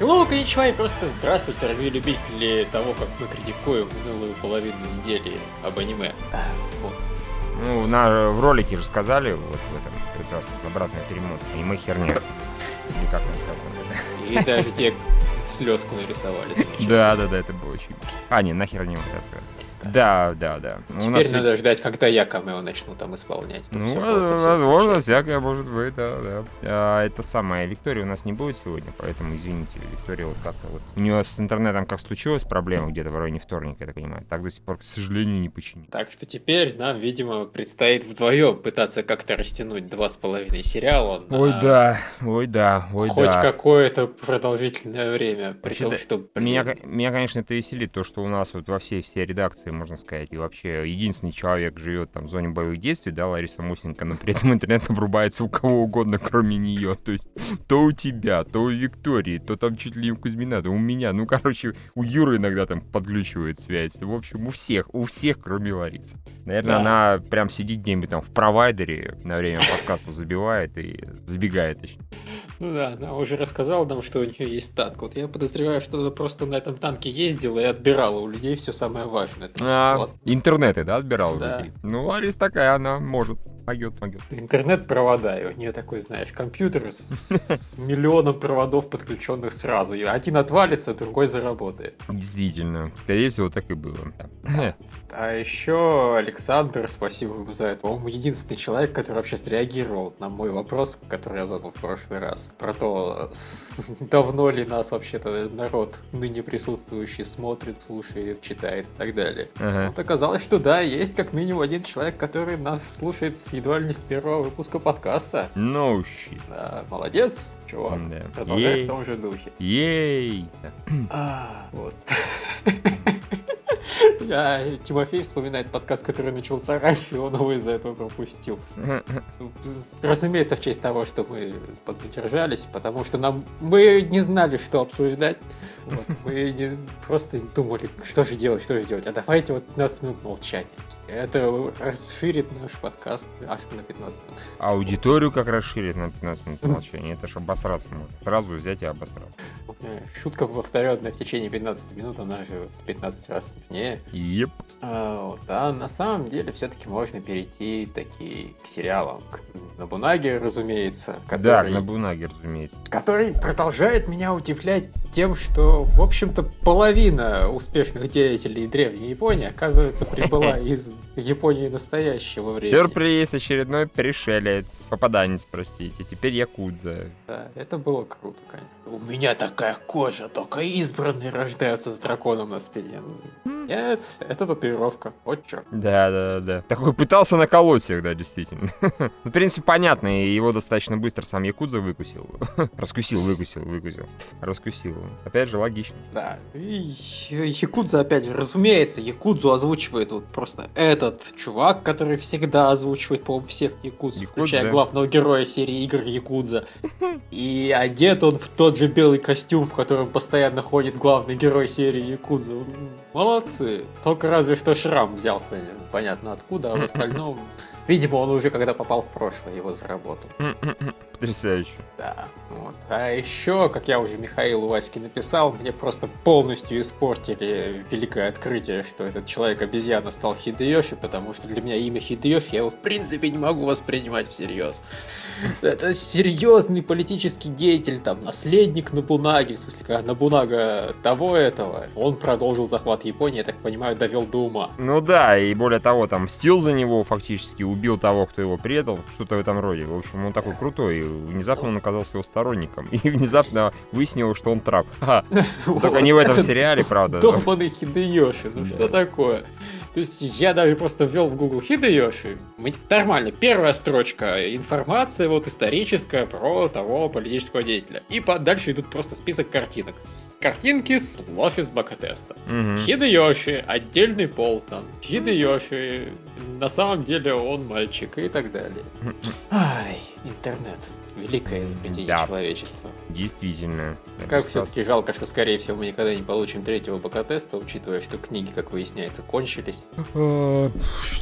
Hello, и просто здравствуйте, дорогие любители того, как мы критикуем минулую половину недели об аниме. Вот. Ну, на, в ролике же сказали, вот в этом прекрасном обратная перемотка, и мы херня. Или как там сказано. И даже те слезку нарисовали. Да, да, да, это было очень... А, не, нахер не вот это. Да, да, да. Теперь нас- надо ждать, когда я камео начну там исполнять. Ну, возможно, всякое может быть, да, да. А, это самое, Виктория у нас не будет сегодня, поэтому извините, Виктория вот как-то вот. У нее с интернетом как случилась проблема где-то в районе вторника, я так понимаю. Так до сих пор, к сожалению, не починили. Так что теперь нам, видимо, предстоит вдвоем пытаться как-то растянуть два с половиной сериала на Ой, да, ой, да, ой, хоть да. какое-то продолжительное время. При Вообще, том, что Меня, меня, конечно, это веселит, то, что у нас вот во всей всей редакции, можно сказать, и вообще единственный человек живет там в зоне боевых действий, да, Лариса Мусенко, но при этом интернет врубается у кого угодно, кроме нее. То есть то у тебя, то у Виктории, то там чуть ли не у Кузьмина, то у меня. Ну, короче, у Юры иногда там подключивает связь. В общем, у всех, у всех, кроме Ларисы. Наверное, Да. она прям сидит где-нибудь там в провайдере на время подкастов забивает и забегает точнее. Ну да, она уже рассказала нам, что у нее есть танк. Вот я подозреваю, что она просто на этом танке ездила и отбирала у людей все самое важное. А, интернеты, да, отбирал? Да. людей? Ну, Ларис такая, она может. Могет, могет. Интернет-провода, и у нее такой, знаешь, компьютер с, с миллионом проводов, подключенных сразу. И один отвалится, другой заработает. Действительно, скорее всего, так и было. А еще Александр, спасибо ему за это. Он единственный человек, который вообще среагировал на мой вопрос, который я задал в прошлый раз. Про то, давно ли нас вообще-то народ, ныне присутствующий, смотрит, слушает, читает и так далее. Ага. Вот оказалось, что да, есть как минимум один человек, который нас слушает с- едва ли не с первого выпуска подкаста. No shit. Да, молодец, чувак. Да. Продолжай Ей. в том же духе. Ей! А, вот. Я, Тимофей вспоминает подкаст, который начался раньше, и он его из-за этого пропустил. Разумеется, в честь того, что мы подзадержались, потому что нам мы не знали, что обсуждать. Вот, мы не- просто думали, что же делать, что же делать. А давайте вот 15 минут молчания. Это расширит наш подкаст аж на 15 минут. Аудиторию как расширить на 15 минут молчания. Это ж обосраться можно. Сразу взять и обосраться. Шутка повторенная в течение 15 минут, она же в 15 раз смешнее. Еп. А, вот, а на самом деле все-таки можно перейти таки к сериалам. К Набунаге, разумеется, Да, который, на Бунаге, разумеется. который продолжает меня удивлять тем, что, в общем-то, половина успешных деятелей Древней Японии, оказывается, прибыла из Японии настоящего времени. Сюрприз, очередной пришелец. Попаданец, простите. Теперь Якудза. Да, это было круто, конечно. У меня такая кожа, только избранные рождаются с драконом на спине. Нет, это татуировка. Вот черт. Да, да, да. Такой пытался наколоть всех, да, действительно. Ну, в принципе, понятно, и его достаточно быстро сам Якудза выкусил. Раскусил, выкусил, выкусил. Раскусил. Опять же, логично. Да, и Якудза, опять же, разумеется, Якудзу озвучивает вот просто этот чувак, который всегда озвучивает, по-моему, всех Якудз, Якудза, включая да. главного героя серии игр Якудза. И одет он в тот же белый костюм, в котором постоянно ходит главный герой серии Якудза. Молодцы. Только разве что шрам взялся, понятно откуда, а в остальном... Видимо, он уже когда попал в прошлое, его заработал. Потрясающе. Да, вот. А еще, как я уже Михаилу Ваське написал, мне просто полностью испортили великое открытие, что этот человек-обезьяна стал Хидеёши, потому что для меня имя Хидеёши, я его в принципе не могу воспринимать всерьез. Это серьезный политический деятель, там, наследник Набунаги, в смысле, когда Набунага того этого, он продолжил захват Японии, я так понимаю, довел до ума. Ну да, и более того, там мстил за него фактически, убил того, кто его предал, что-то в этом роде. В общем, он такой крутой, и внезапно он оказался его сторонником. И внезапно выяснилось, что он трап. Ха. Только не в этом сериале, правда. Долбанный Хидеёши, ну что такое? То есть я даже просто ввел в Google Хидеёши. Мне- Нормально, первая строчка, информация вот историческая про того политического деятеля. И по- дальше идут просто список картинок. С- Картинки сплошь из бакатеста. Мгм. Хидеёши, отдельный пол там. Хидеёши, на самом деле он мальчик и так далее. Ай, интернет. Великое изобретение Да. человечества. Действительно. Как все-таки жалко, что, скорее всего, мы никогда не получим третьего БК-теста, учитывая, что книги, как выясняется, кончились. Э,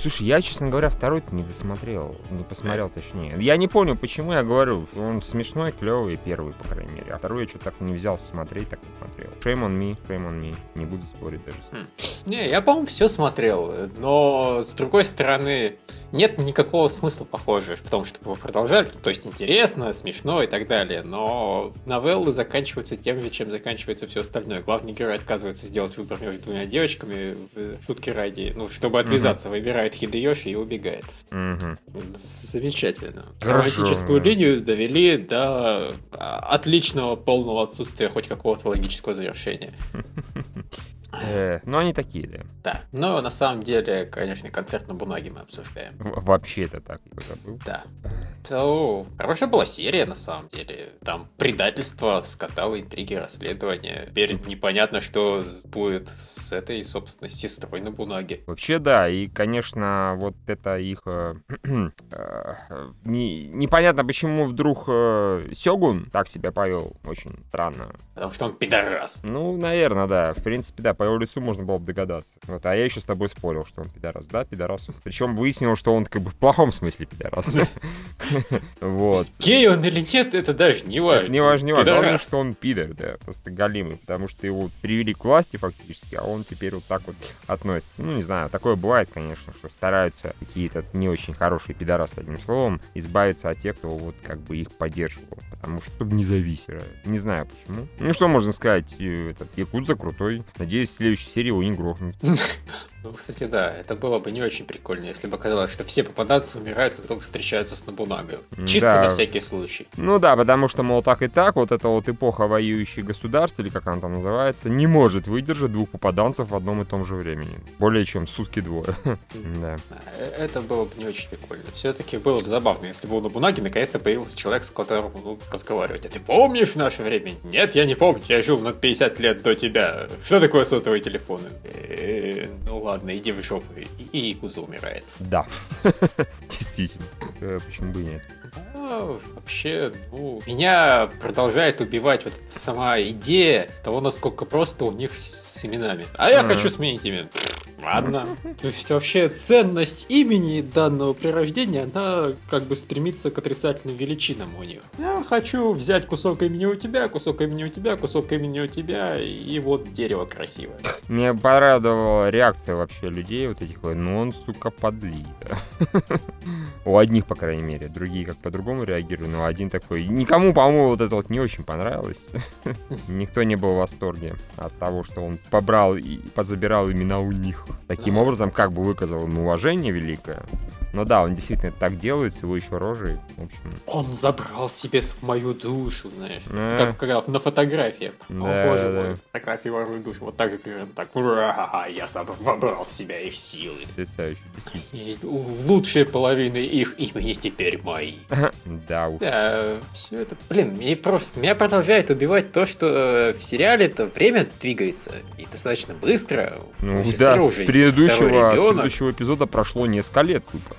слушай, я, честно говоря, второй не досмотрел. Не посмотрел, точнее. Я не помню, почему я говорю. Он смешной, клевый, первый, по крайней мере. А второй я что-то так не взялся смотреть, так не смотрел. Shame on me, shame on me. Не буду спорить даже. Хм. Не, я, по-моему, все смотрел. Но, с другой стороны, нет никакого смысла, похоже, в том, чтобы вы продолжали. То есть интересно, смешно и так далее. Но новеллы заканчиваются тем же, чем заканчивается все остальное. Главный герой отказывается сделать выбор между двумя девочками, шутки ради, ну, чтобы отвязаться, угу. выбирает Хидеёши и убегает. Угу. Замечательно. Хорошо. Романтическую линию довели до а, отличного полного отсутствия хоть какого-то логического завершения. Э, ну, они такие, да. Да. Но на самом деле, конечно, концерт на бумаге мы обсуждаем. Вообще это так, я забыл. Да. То хорошая была серия, на самом деле. Там предательство, скандалы, интриги, расследования. Теперь непонятно, что будет с этой, собственно, сестрой на бумаге. Вообще, да. И, конечно, вот это их... Э, э, не, непонятно, почему вдруг э, Сёгун так себя повел. Очень странно. Потому что он пидорас. Ну, наверное, да. В принципе, да, по его лицу можно было бы догадаться. Вот, а я еще с тобой спорил, что он пидорас. Да, пидорас. Причем выяснил, что он как бы в плохом смысле пидорас. Вот. Гей он или нет, это даже не важно. Не важно, не важно. Главное, что он пидор, да, просто галимый, потому что его привели к власти фактически, а он теперь вот так вот относится. Ну, не знаю, такое бывает, конечно, что стараются какие-то не очень хорошие пидорасы, одним словом, избавиться от тех, кто вот как бы их поддерживал, потому что чтобы не зависели. Не знаю почему. Ну, что можно сказать, э, этот Якудза крутой. Надеюсь, в следующей серии его не грохнут. Ну, кстати, да, это было бы не очень прикольно, если бы оказалось, что все попаданцы умирают, как только встречаются с Набунагой. Чисто да. на всякий случай. Ну да, потому что, мол, так и так, вот эта вот эпоха воюющих государств, или как она там называется, не может выдержать двух попаданцев в одном и том же времени. Более чем сутки двое. Да. Э, это было бы не очень прикольно. Все-таки было бы забавно, если бы у Набунаги наконец-то появился человек, с которым ну, разговаривать. А ты помнишь наше время? Нет, я не помню. Я жил на 50 лет до тебя. Что такое сотовые телефоны? Э, ну ладно ладно, иди в жопу. И Якуза умирает. Да. Действительно. Э, почему бы и нет? А, вообще, ну, меня продолжает убивать вот эта сама идея того, насколько просто у них с именами. А я хочу сменить имя. Ладно. То есть вообще ценность имени данного при рождении, она как бы стремится к отрицательным величинам у них. Я хочу взять кусок имени у тебя, кусок имени у тебя, кусок имени у тебя, и вот дерево красивое. Мне порадовала реакция вообще людей вот этих, ну он, сука, подлит. У одних, по крайней мере, другие как по-другому реагируют, но один такой... Никому, по-моему, вот это вот не очень понравилось. Никто не был в восторге от того, что он побрал и позабирал имена у них. Таким образом, как бы выказал ему уважение великое. Но да, он действительно так делает, с его еще рожей. В общем. Он забрал себе в мою душу, знаешь. А. Как, как на фотографиях. Да, О, боже да. мой, фотографии воруют душу. Вот так же примерно так. Ура, я сам вобрал в себя их силы. Потрясающе. Лучшие половины их имени теперь мои. Да уж. Да, все это, блин, мне просто, меня продолжает убивать то, что э, в сериале это время двигается и достаточно быстро. Ну да, с предыдущего, с предыдущего эпизода прошло несколько лет. Тупо.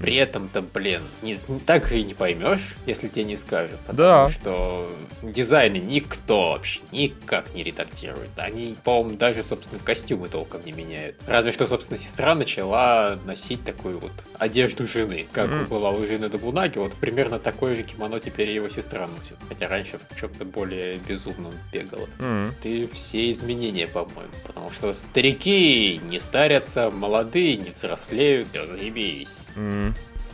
При этом-то, блин, не, так и не поймешь, если тебе не скажут. Потому да. что дизайны никто вообще никак не редактирует. Они, по-моему, даже, собственно, костюмы толком не меняют. Разве что, собственно, сестра начала носить такую вот одежду жены. Как mm-hmm. была у жены Дабунаги, вот примерно такое же кимоно теперь его сестра носит. Хотя раньше в чем-то более безумном бегала. Mm-hmm. Ты все изменения, по-моему. Потому что старики не старятся, молодые не взрослеют, все заебись. Mm-hmm.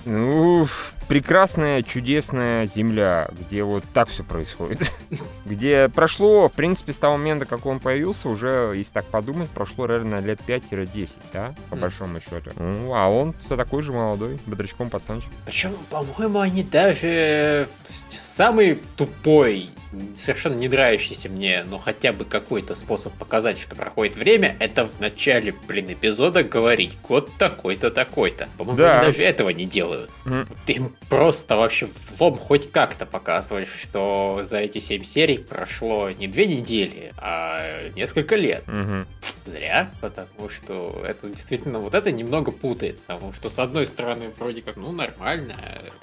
Ну, прекрасная, чудесная земля, где вот так все происходит. где прошло, в принципе, с того момента, как он появился, уже, если так подумать, прошло, реально лет 5-10, да, по большому счету. Ну, а он все такой же молодой, бодрячком пацанчик. Причем, по-моему, они даже... То есть, самый тупой совершенно не нравящийся мне, но хотя бы какой-то способ показать, что проходит время, это в начале, блин, эпизода говорить год такой-то, такой-то. По-моему, да. они даже этого не делают. Mm. Ты им просто вообще в лом хоть как-то показываешь, что за эти семь серий прошло не две недели, а несколько лет. Mm-hmm. Зря, потому что это действительно вот это немного путает, потому что с одной стороны вроде как, ну, нормально,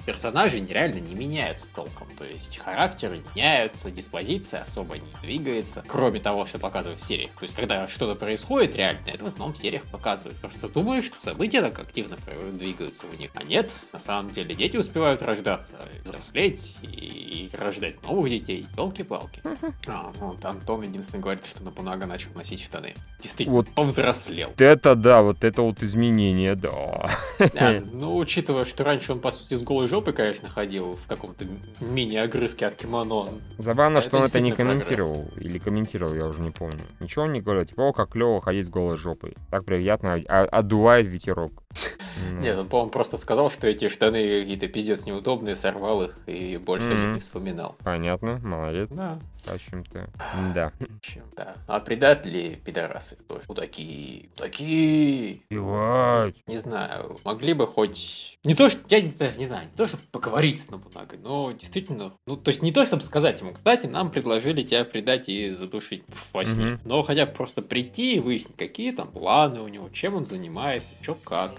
персонажи нереально не меняются толком, то есть характеры меняются, диспозиция особо не двигается, кроме того, что показывают в сериях. То есть, когда что-то происходит реально, это в основном в сериях показывают. Просто думаешь, что события так активно двигаются у них. А нет, на самом деле дети успевают рождаться, взрослеть и рождать новых детей. Елки-палки. А, ну, вот Антон единственный говорит, что Набунага начал носить штаны. Действительно, вот повзрослел. Это да, вот это вот изменение, да. да. Ну, учитывая, что раньше он, по сути, с голой жопой, конечно, ходил в каком-то мини-огрызке от кимоно. Забавно, что он это не комментировал. Прогресс. Или комментировал, я уже не помню. Ничего он не говорил. Типа, о, как клево ходить с голой жопой. Так приятно, а, отдувает ветерок. Нет, он, по-моему, просто сказал, что эти штаны какие-то пиздец неудобные, сорвал их и больше mm-hmm. о них не вспоминал. Понятно, молодец. Да. Зачем-то. Да. Чем-то. А предатели, пидорасы, тоже такие, такие. Ивать. Не знаю, могли бы хоть... Не то, что... Я даже не знаю, не то, чтобы поговорить с Набунагой, но действительно... Ну, то есть не то, чтобы сказать ему, кстати, нам предложили тебя предать и задушить во сне. Mm-hmm. Но хотя бы просто прийти и выяснить, какие там планы у него, чем он занимается, что как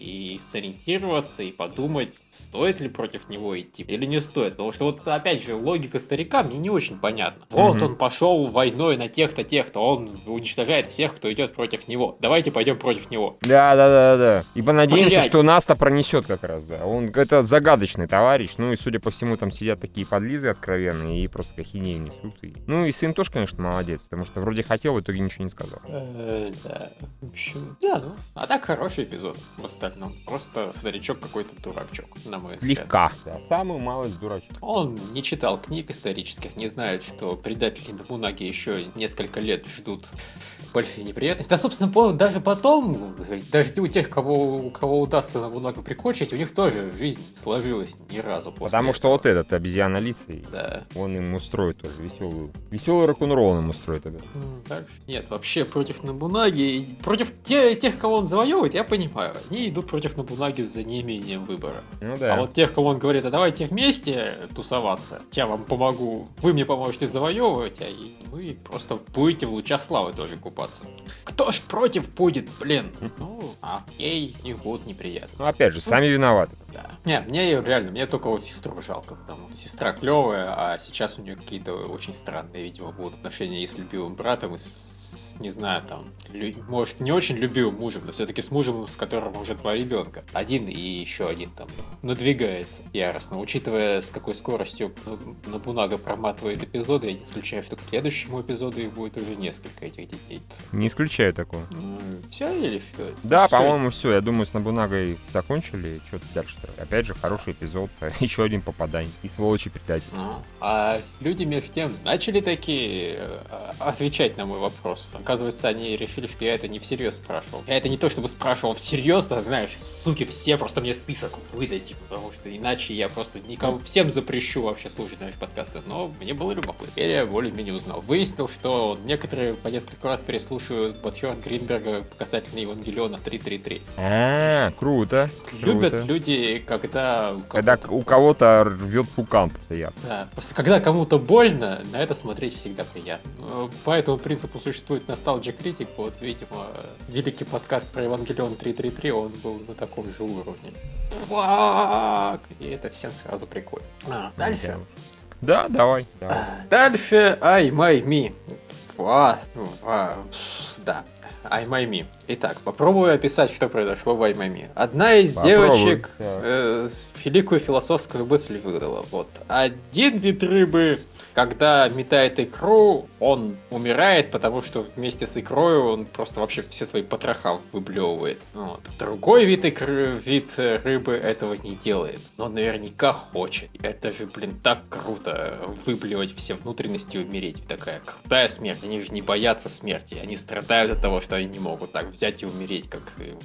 и сориентироваться, и подумать, стоит ли против него идти или не стоит. Потому что вот, опять же, логика старика мне не очень понятна. Вот mm-hmm. он пошел войной на тех-то, тех-то, он уничтожает всех, кто идет против него. Давайте пойдем против него. Да, да, да, да. И понадеемся, Блядь. что нас-то пронесет как раз, да. Он это загадочный товарищ, ну и, судя по всему, там сидят такие подлизы откровенные и просто кахинеи несут. И... Ну и сын тоже, конечно, молодец, потому что вроде хотел, в итоге ничего не сказал. Э, да, в общем, да, ну, а так хороший эпизод в остальном. Просто старичок какой-то дурачок, на мой взгляд. Слегка. Да, самый малый дурачок. Он не читал книг исторических, не знает, что предатели Набунаги еще несколько лет ждут большие неприятности. Да, собственно, даже потом, даже у тех, кого, у кого удастся Набунагу прикончить, у них тоже жизнь сложилась ни разу после Потому этого. что вот этот обезьяна лицей, да. он им устроит тоже веселую. Веселый рок-н-ролл им устроит это. Так, нет, вообще против Набунаги, против те, тех, кого он завоевывает, я понимаю. Они идут против Набунаги за неимением выбора. Ну да. А вот тех, кого он говорит, а давайте вместе тусоваться, я вам помогу, вы мне поможете завоевывать, а вы просто будете в лучах славы тоже купаться. Кто ж против будет, блин? Ну, а ей их будут неприятно. Ну, опять же, сами виноваты. Да. Не, мне реально, мне только вот сестру жалко, потому что сестра клевая, а сейчас у нее какие-то очень странные, видимо, будут отношения и с любимым братом, и с не знаю, там, может, не очень любимым мужем, но все-таки с мужем, с которым уже два ребенка. Один и еще один там надвигается яростно. Учитывая, с какой скоростью Набунага проматывает эпизоды, я не исключаю, что к следующему эпизоду их будет уже несколько этих детей. Не исключаю такого. Ну, все или все? Да, по-моему, все. Я думаю, с Набунагой закончили. Что-то дальше-то. Опять же, хороший эпизод. Еще один попадание. И сволочи предатель. А, а люди между тем начали такие э, отвечать на мой вопрос. Оказывается, они решили, что я это не всерьез спрашивал. Я это не то чтобы спрашивал всерьез, да, знаешь, суки, все просто мне список выдайте, потому что иначе я просто никому, всем запрещу вообще слушать наши подкасты. Но мне было любопытно. Теперь я более-менее узнал. Выяснил, что некоторые по несколько раз переслушивают Батхерн Гринберга касательно Евангелиона 333. А, круто. Любят круто. Когда... Когда у кого-то рвет пукан постоянно. Да, просто когда кому-то больно, на это смотреть всегда приятно. По этому принципу существует Nostalgia Critic, вот, видимо, великий подкаст про Евангелион 333, он был на таком же уровне. Фак! И это всем сразу прикольно. А, дальше. Да, давай. давай. Дальше I My Me. А, а, да. Me. Итак, попробую описать, что произошло в Me. Одна из Попробуй. девочек э, великую философскую мысль выдала. Вот. Один вид рыбы когда метает икру, он умирает, потому что вместе с икрой он просто вообще все свои потроха выблевывает. Вот. Другой вид икры, вид рыбы этого не делает, но наверняка хочет. Это же, блин, так круто выблевать все внутренности и умереть. Такая крутая смерть. Они же не боятся смерти, они страдают от того, что они не могут так взять и умереть, как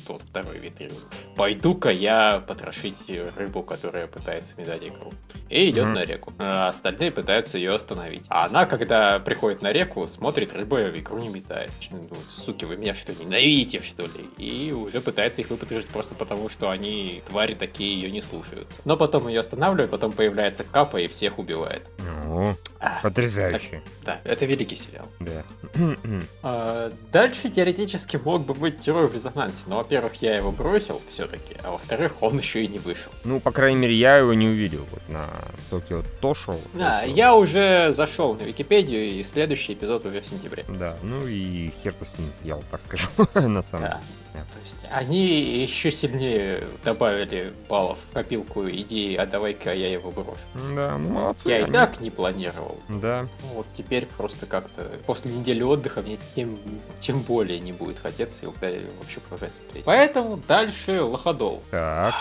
тот второй вид рыбы. Пойду-ка я потрошить рыбу, которая пытается метать икру. И идет mm-hmm. на реку. А остальные пытаются ее остановить. А она, когда приходит на реку, смотрит, рыба икру не метает. Думает, суки, вы меня что, ненавидите, что ли? И уже пытается их выпотрошить просто потому, что они, твари такие, ее не слушаются. Но потом ее останавливают, потом появляется Капа и всех убивает. Ну, а, потрясающе. Так, да, это великий сериал. Да. а, дальше теоретически мог бы быть террор в резонансе, но, во-первых, я его бросил все-таки, а во-вторых, он еще и не вышел. Ну, по крайней мере, я его не увидел. Вот, на Токио Тошо. Да, я уже зашел на Википедию, и следующий эпизод уже в сентябре. Да, ну и хер-то с ним, я вот так скажу, на самом Да. деле. То есть они еще сильнее добавили баллов в копилку идеи, а давай-ка я его брошу. Да, ну молодцы. Я и они. так не планировал. Да, Ну Вот теперь просто как-то после недели отдыха мне тем, тем более не будет хотеться его да, вообще продолжать смотреть. Поэтому дальше Лоходол. так.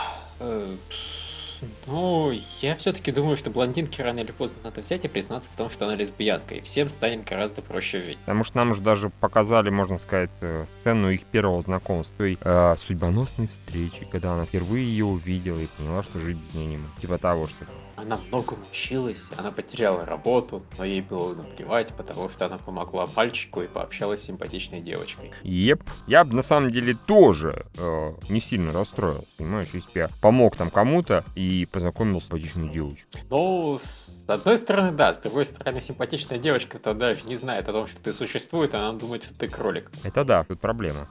Ну, я все-таки думаю, что блондинке рано или поздно надо взять и признаться в том, что она лесбиянка, и всем станет гораздо проще жить. Потому что нам уже даже показали, можно сказать, э, сцену их первого знакомства, той э, судьбоносной встречи, когда она впервые ее увидела и поняла, что жить без нее не может. Типа того, что Она многому училась, она потеряла работу, но ей было наплевать, потому что она помогла мальчику и пообщалась с симпатичной девочкой. Еп. Я бы на самом деле тоже э, не сильно расстроился, понимаешь, если бы я помог там кому-то и познакомил с симпатичной девочкой. Ну, с одной стороны, да, с другой стороны, симпатичная девочка-то даже не знает о том, что ты существует, она думает, что ты кролик. Это да, тут проблема.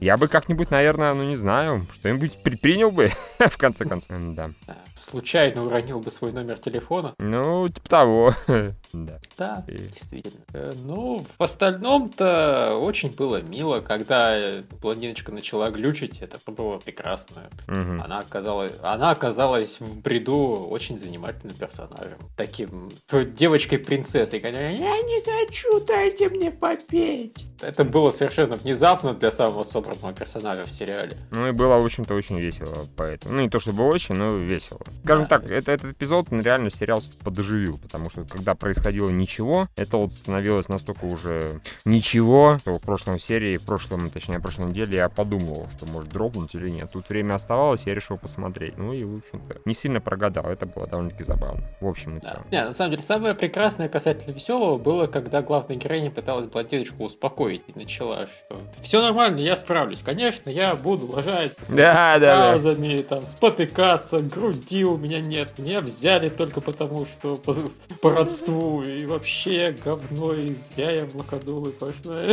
Я бы как-нибудь, наверное, ну не знаю, что-нибудь предпринял бы, в конце концов. Да. Случайно уронил бы свой номер телефона. Ну, типа того. Да. Да, И- действительно. Э, Ну, в остальном-то очень было мило, когда э, блондиночка начала глючить, это было прекрасно. Она оказалась, она оказалась в бреду очень занимательным персонажем. Таким девочкой-принцессой, которая «Я не хочу, дайте мне попеть». Это было совершенно внезапно для самого собранного персонажа в сериале. Ну и было, в общем-то, очень весело, поэтому. Ну не то чтобы очень, но весело. Скажем Да. так, это, этот эпизод он реально сериал подоживил, потому что когда происходило ничего, это вот становилось настолько уже ничего, что в прошлом серии, в прошлом, точнее, в прошлом неделе я подумал, что может дропнуть или нет. Тут время оставалось, я решил посмотреть. Ну и, в общем-то, не сильно прогадал, это было довольно-таки забавно. В общем и Да. Не, на самом деле, самое прекрасное касательно веселого было, когда главная героиня пыталась блондиночку успокоить и начала, что все нормально, я справлюсь. Конечно, я буду лажать Да, да, да. фразами, там, спотыкаться, груди у меня нет. Меня взяли только потому, что по, по родству. И вообще говно, и зря я в локодулы пошла.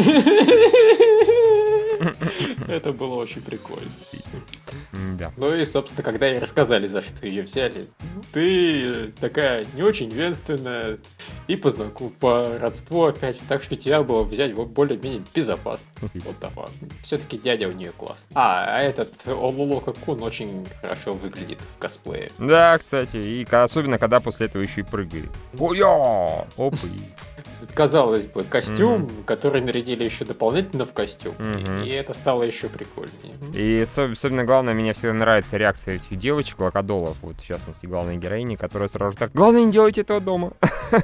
Это было очень прикольно. Да. Ну и, собственно, когда ей рассказали, за что ее взяли, ты такая не очень венственная и по знаку, по родству опять, так что тебя было взять вот более-менее безопасно. Вот так вот. Все-таки дядя у нее класс. А, а этот Олулока Кун очень хорошо выглядит в косплее. Да, кстати, и особенно когда после этого еще и прыгает. Ой-я! Оп, и... Казалось бы, костюм, который нарядили еще дополнительно в костюм, и- Мгм. и это стало еще прикольнее. И осо- особенно главное, мне всегда нравится реакция этих девочек, локодолов, вот в частности главной героини, которая сразу же так, главное не делайте этого дома.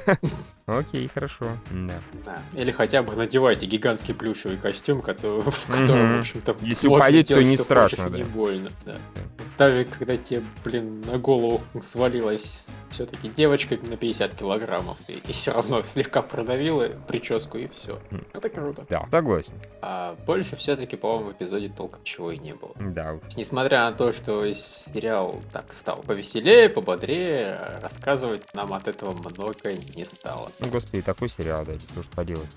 Окей, хорошо. Да. Да. Или хотя бы надевайте гигантский плюшевый костюм, который, в котором, Мгм. в общем-то, Если упадет, то не страшно, хочешь, и да. не больно. Да. Даже когда тебе, блин, на голову свалилась все-таки девочка на 50 килограммов, и, все равно слегка продавила прическу, и все. Это круто. Да, согласен. А больше все-таки, по-моему, в эпизоде толком чего и не было. Да. Несмотря на то, что сериал так стал повеселее, пободрее, рассказывать нам от этого много не стало. Ну, господи, такой сериал, да, что ж поделать.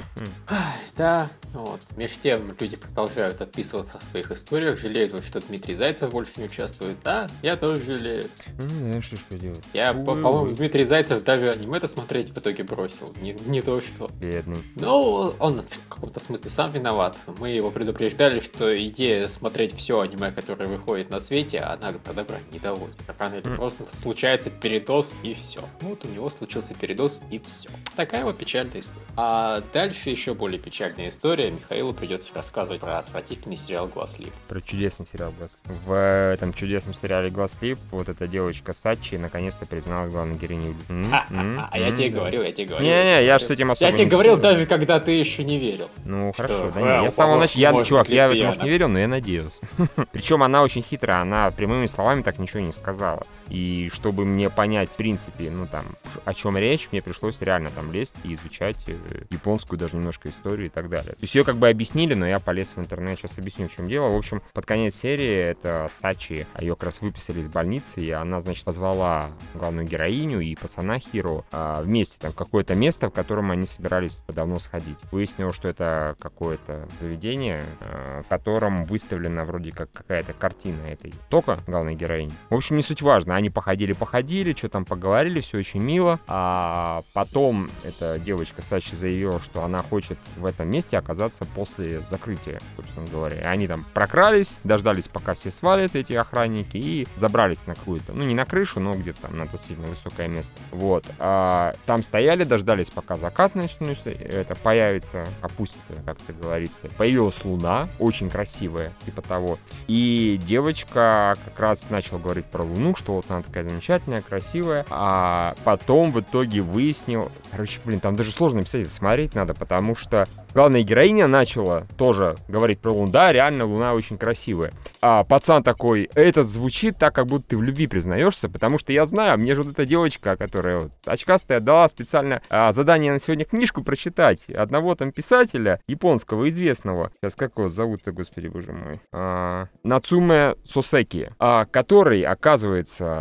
Да, вот. Меж тем люди продолжают отписываться о своих историях, жалеют, вот, что Дмитрий Зайцев больше не участвует. Да, я тоже жалею. Ну, да, что ж поделать. Я, по-моему. Дмитрий Зайцев даже аниме-то смотреть в итоге бросил. Не, не то что. Бедный. Ну, он в каком-то смысле сам виноват. Мы его предупреждали, что идея смотреть все аниме, которое выходит на свете, она до добра не доводит. Рано или поздно случается передоз и все. Вот у него случился передоз и все. Такая вот печальная история. А дальше еще более печальная история. Михаилу придется рассказывать про отвратительный сериал «Глазлип». Про чудесный сериал «Глаз». В этом чудесном сериале «Глаз Лип» вот эта девочка Сачи наконец-то призналась главной героиней. М, м, А я тебе говорил, я тебе говорил. Не-не, я ж говорил. с этим особо Я тебе говорил даже, когда ты еще не верил. Ну, хорошо, да э, не, я с самого начала, чувак, я в этом, может, не верил, но я надеялся. Причем она очень хитрая, она прямыми словами так ничего не сказала. И чтобы мне понять, в принципе, ну там, о чем речь, мне пришлось реально там лезть и изучать э, японскую даже немножко историю и так далее. То есть ее как бы объяснили, но я полез в интернет, сейчас объясню, в чем дело. В общем, под конец серии это Сачи, ее как раз выписали из больницы, и она, значит, позвала главную героиню и пацана Хиро а, вместе там какое-то место, в котором они собирались давно сходить. Выяснилось, что это какое-то заведение, а, в котором выставлена вроде как какая-то картина этой Тока, главной героини. В общем, не суть важно. Они походили-походили, что там поговорили, все очень мило. А потом эта девочка Сачи заявила, что она хочет в этом месте оказаться после закрытия, собственно говоря. И они там прокрались, дождались, пока все свалят, эти охранники, и забрались на какую-то, ну не на крышу, но где-то там на относительно высокое место. Вот. А, там стояли, дождались, пока закат начнется, это появится, опустится, как это говорится. Появилась луна, очень красивая, типа того. И девочка как раз начала говорить про луну, что вот она такая замечательная, красивая. А потом в итоге выяснил... Короче, блин, там даже сложно писать, смотреть надо, потому что главная героиня начала тоже говорить про Луну. Да, реально Луна очень красивая. А пацан такой, этот звучит так, как будто ты в любви признаешься, потому что я знаю, мне же вот эта девочка, которая вот очкастая, дала специально а, задание на сегодня книжку прочитать одного там писателя японского известного. Сейчас как его зовут-то, господи боже мой? А, Нацуме Сосеки, а, который, оказывается,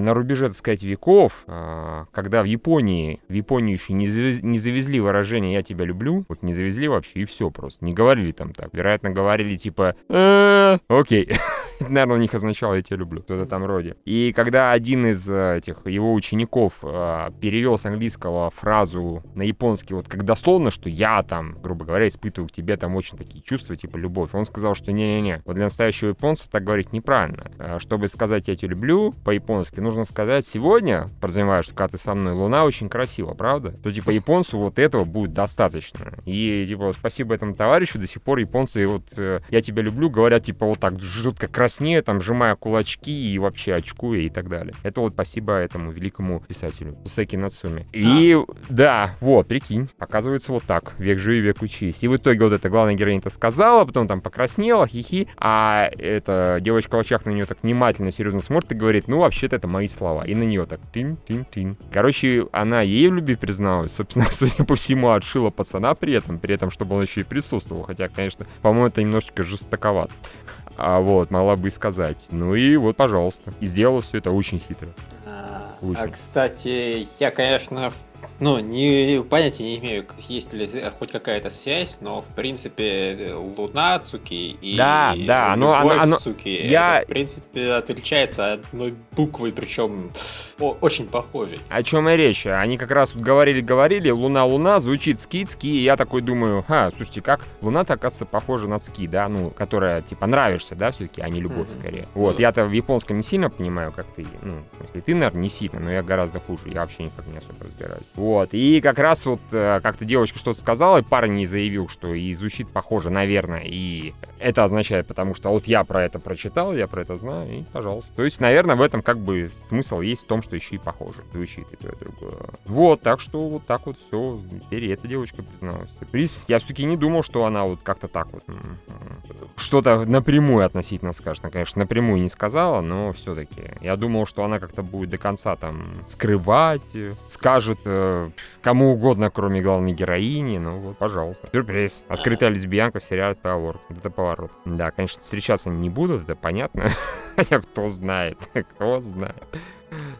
на рубеже, так сказать, веков, а, когда в Японии, в Японию еще не не завезли выражение «я тебя люблю», вот не завезли вообще, и все просто. Не говорили там так. Вероятно, говорили типа «Э, «Окей». Наверное, у них означало «я тебя люблю», что-то там роде. И когда один из э, этих его учеников э, перевел с английского фразу на японский, вот как дословно, что я там, грубо говоря, испытываю к тебе там очень такие чувства, типа любовь, он сказал, что не-не-не, вот для настоящего японца так говорить неправильно. Э, чтобы сказать «я тебя люблю» по-японски, нужно сказать «сегодня», подразумевая, что когда ты со мной, луна очень красива, правда? То типа японцу вот этого будет достаточно. И, типа, спасибо этому товарищу, до сих пор японцы вот э, «я тебя люблю» говорят, типа, вот так жутко краснее, там, сжимая кулачки и вообще очкуя и так далее. Это вот спасибо этому великому писателю Секи Нацуми. И, а. да, вот, прикинь, оказывается вот так. Век живи, век учись. И в итоге вот эта главная героиня-то сказала, потом там покраснела, хихи, а эта девочка в очах на нее так внимательно, серьезно смотрит и говорит, ну, вообще-то это мои слова. И на нее так тин-тин-тин. Короче, она ей в любви призналась. Собственно, судя по всему, отшила пацана при этом, при этом, чтобы он еще и присутствовал. Хотя, конечно, по-моему, это немножечко жестоковато. А вот, могла бы и сказать. Ну и вот, пожалуйста. И сделала все это очень хитро. А, очень. а кстати, я, конечно, ну, не, понятия не имею, есть ли хоть какая-то связь, но, в принципе, Луна Цуки и да, да, оно, оно, оно, Цуки, я... это, в принципе, отличается одной буквой, причем очень похожей. О чем и речь? Они как раз вот говорили-говорили, Луна-Луна, звучит ски, ски, и я такой думаю, ха, слушайте, как Луна-то, оказывается, похожа на ски, да, ну, которая, типа, нравишься, да, все-таки, а не любовь, mm-hmm. скорее. Вот, mm-hmm. я-то в японском не сильно понимаю, как ты, ну, если ты, наверное, не сильно, но я гораздо хуже, я вообще никак не особо разбираюсь. Вот. И как раз вот э, как-то девочка что-то сказала, и парень не заявил, что и звучит похоже, наверное. И это означает, потому что вот я про это прочитал, я про это знаю, и пожалуйста. То есть, наверное, в этом как бы смысл есть в том, что еще и похоже. Звучит и то, и другое. Вот, так что вот так вот все. Теперь эта девочка призналась. Приз, я все-таки не думал, что она вот как-то так вот что-то напрямую относительно скажет. Она, конечно, напрямую не сказала, но все-таки. Я думал, что она как-то будет до конца там скрывать, скажет э, кому угодно, кроме главной героини. Ну вот, пожалуйста. Сюрприз. Открытая лесбиянка в сериале Power. Это поворот. Да, конечно, встречаться не будут, это понятно. Хотя кто знает, кто знает.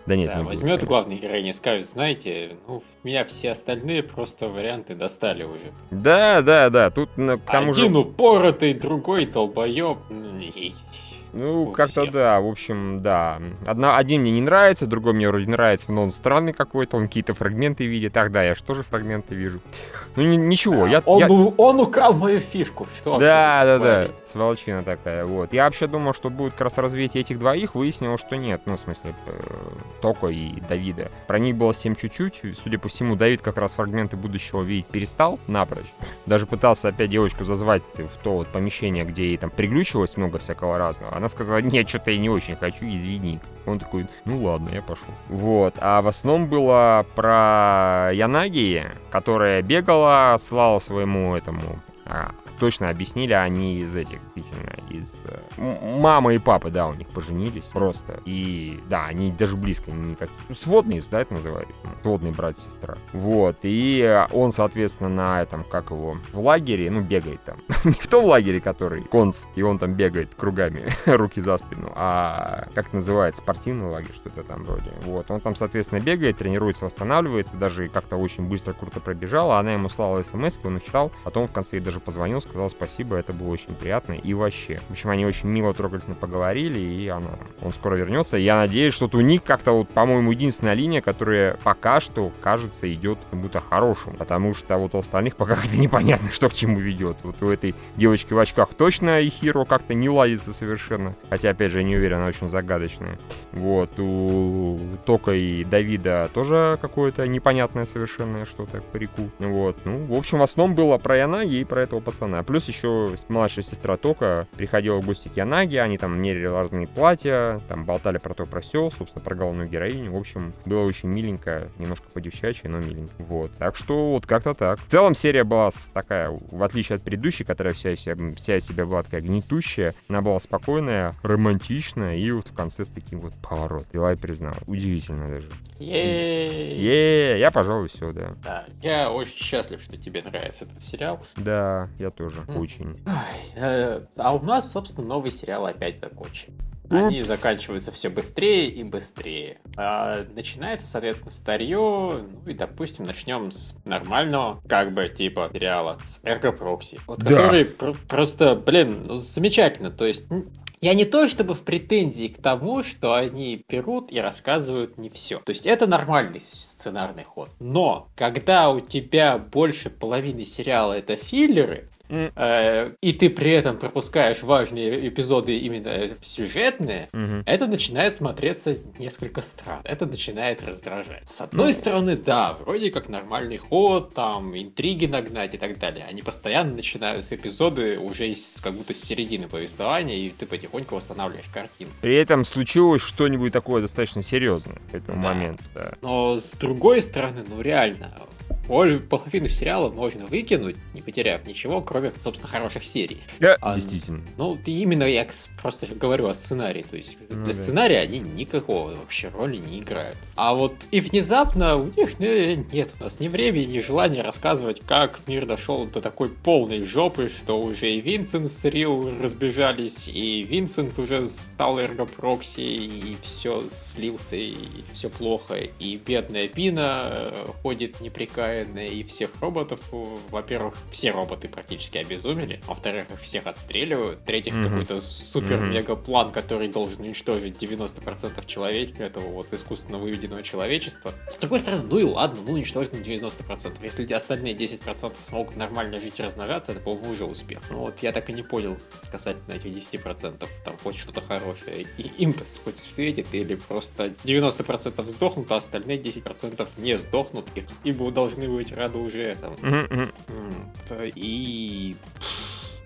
Да нет, да, не возьмет главный героиня и скажет, знаете, ну, меня все остальные просто варианты достали уже. Да, да, да, тут ну, к тому Один же... упоротый, другой долбоеб. Ну, как-то да, в общем, да. Одна, один мне не нравится, другой мне вроде нравится, но он странный какой-то, он какие-то фрагменты видит. Так, да, я же тоже фрагменты вижу. Ну, ни, ничего, я... Он, я... он украл мою фишку, что Да, да, да, сволочина такая, вот. Я вообще думал, что будет как раз развитие этих двоих, выяснилось, что нет, ну, в смысле, э, Токо и Давида. Про них было всем чуть-чуть, судя по всему, Давид как раз фрагменты будущего видеть перестал напрочь. Даже пытался опять девочку зазвать в то вот помещение, где ей там приглючилось много всякого разного она сказала, нет, что-то я не очень хочу, извини. Он такой, ну ладно, я пошел. Вот. А в основном было про Янаги, которая бегала, слала своему этому а, точно объяснили, они из этих, действительно, из... э, Мама и папа, да, у них поженились просто. И, да, они даже близко не как... Сводные, да, это называют? Сводный брат сестра. Вот, и он, соответственно, на этом, как его, в лагере, ну, бегает там. Не в том лагере, который конц, и он там бегает кругами, руки за спину, а, как называется, спортивный лагерь, что-то там вроде. Вот, он там, соответственно, бегает, тренируется, восстанавливается, даже как-то очень быстро, круто пробежал, а она ему слала смс, он их читал, потом в конце ей даже позвонил, сказал спасибо, это было очень приятно и вообще. В общем, они очень мило, трогательно поговорили, и она, он скоро вернется. Я надеюсь, что у них как-то вот, по-моему, единственная линия, которая пока что, кажется, идет к чему-то хорошему, потому что вот у остальных пока как-то непонятно, что к чему ведет. Вот у этой девочки в очках точно и Хиро как-то не ладится совершенно, хотя, опять же, я не уверен, она очень загадочная. Вот, у Тока и Давида тоже какое-то непонятное совершенно что-то по реку. Вот, ну, в общем, в основном было про Янаги и про этого пацана. Плюс еще младшая сестра Тока приходила в гости к Янаге, они там мерили разные платья, там болтали про то, про все, собственно, про главную героиню. В общем, было очень миленько, немножко по-девчачьи, но миленько. Вот, так что вот как-то так. В целом серия была такая, в отличие от предыдущей, которая вся себя, вся из себя была такая гнетущая, она была спокойная, романтичная и вот в конце с таким вот поворот. Дела и признала. Удивительно даже. Ей! Е, я, пожалуй, все, да. Да, я очень счастлив, что тебе нравится этот сериал. Да, я тоже М. очень. Э, А у нас, собственно, новый сериал опять закончен. Они Упс. заканчиваются все быстрее и быстрее. А начинается, соответственно, старье. Ну и, допустим, начнем с нормального, как бы, типа, сериала, с Эрго Прокси. Вот Да. который пр- просто, блин, ну, замечательно. То есть, я не то чтобы в претензии к тому, что они берут и рассказывают не все. То есть это нормальный сценарный ход. Но когда у тебя больше половины сериала это филлеры, М. э, и ты при этом пропускаешь важные эпизоды именно сюжетные, Мгм. это начинает смотреться несколько странно. Это начинает раздражать. С одной стороны, да, вроде как нормальный ход, там, интриги нагнать и так далее. Они постоянно начинают эпизоды уже из, как будто с середины повествования, и ты потихоньку восстанавливаешь картину. При этом случилось что-нибудь такое достаточно серьезное к этому Да. моменту, да. Но с другой стороны, ну реально, половину сериала можно выкинуть, не потеряв ничего, кроме, собственно, хороших серий. Да, А, действительно. Ну, именно я просто говорю о сценарии. То есть Ну для да. сценария они никакого вообще роли не играют. А вот и внезапно у них э, нет у нас ни времени, ни желания рассказывать, как мир дошел до такой полной жопы, что уже и Винсент с Рил разбежались, и Винсент уже стал эргопрокси, и все слился, и все плохо. И бедная Пина э, ходит и всех роботов, во-первых, все роботы практически обезумели, во-вторых, их всех отстреливают, в-третьих, Мгм. какой-то супер Мгм. мега план, который должен уничтожить 90% человека, этого вот искусственно выведенного человечества. С другой стороны, ну и ладно, ну уничтожить на 90%. Если остальные 10% смогут нормально жить и размножаться, это, по-моему, уже успех. Ну вот я так и не понял касательно этих 10%, там хоть что-то хорошее. И им-то хоть светит, или просто 90% сдохнут, а остальные 10% не сдохнут, и, ибо должны быть рады уже этому. Мгм, мгм. М,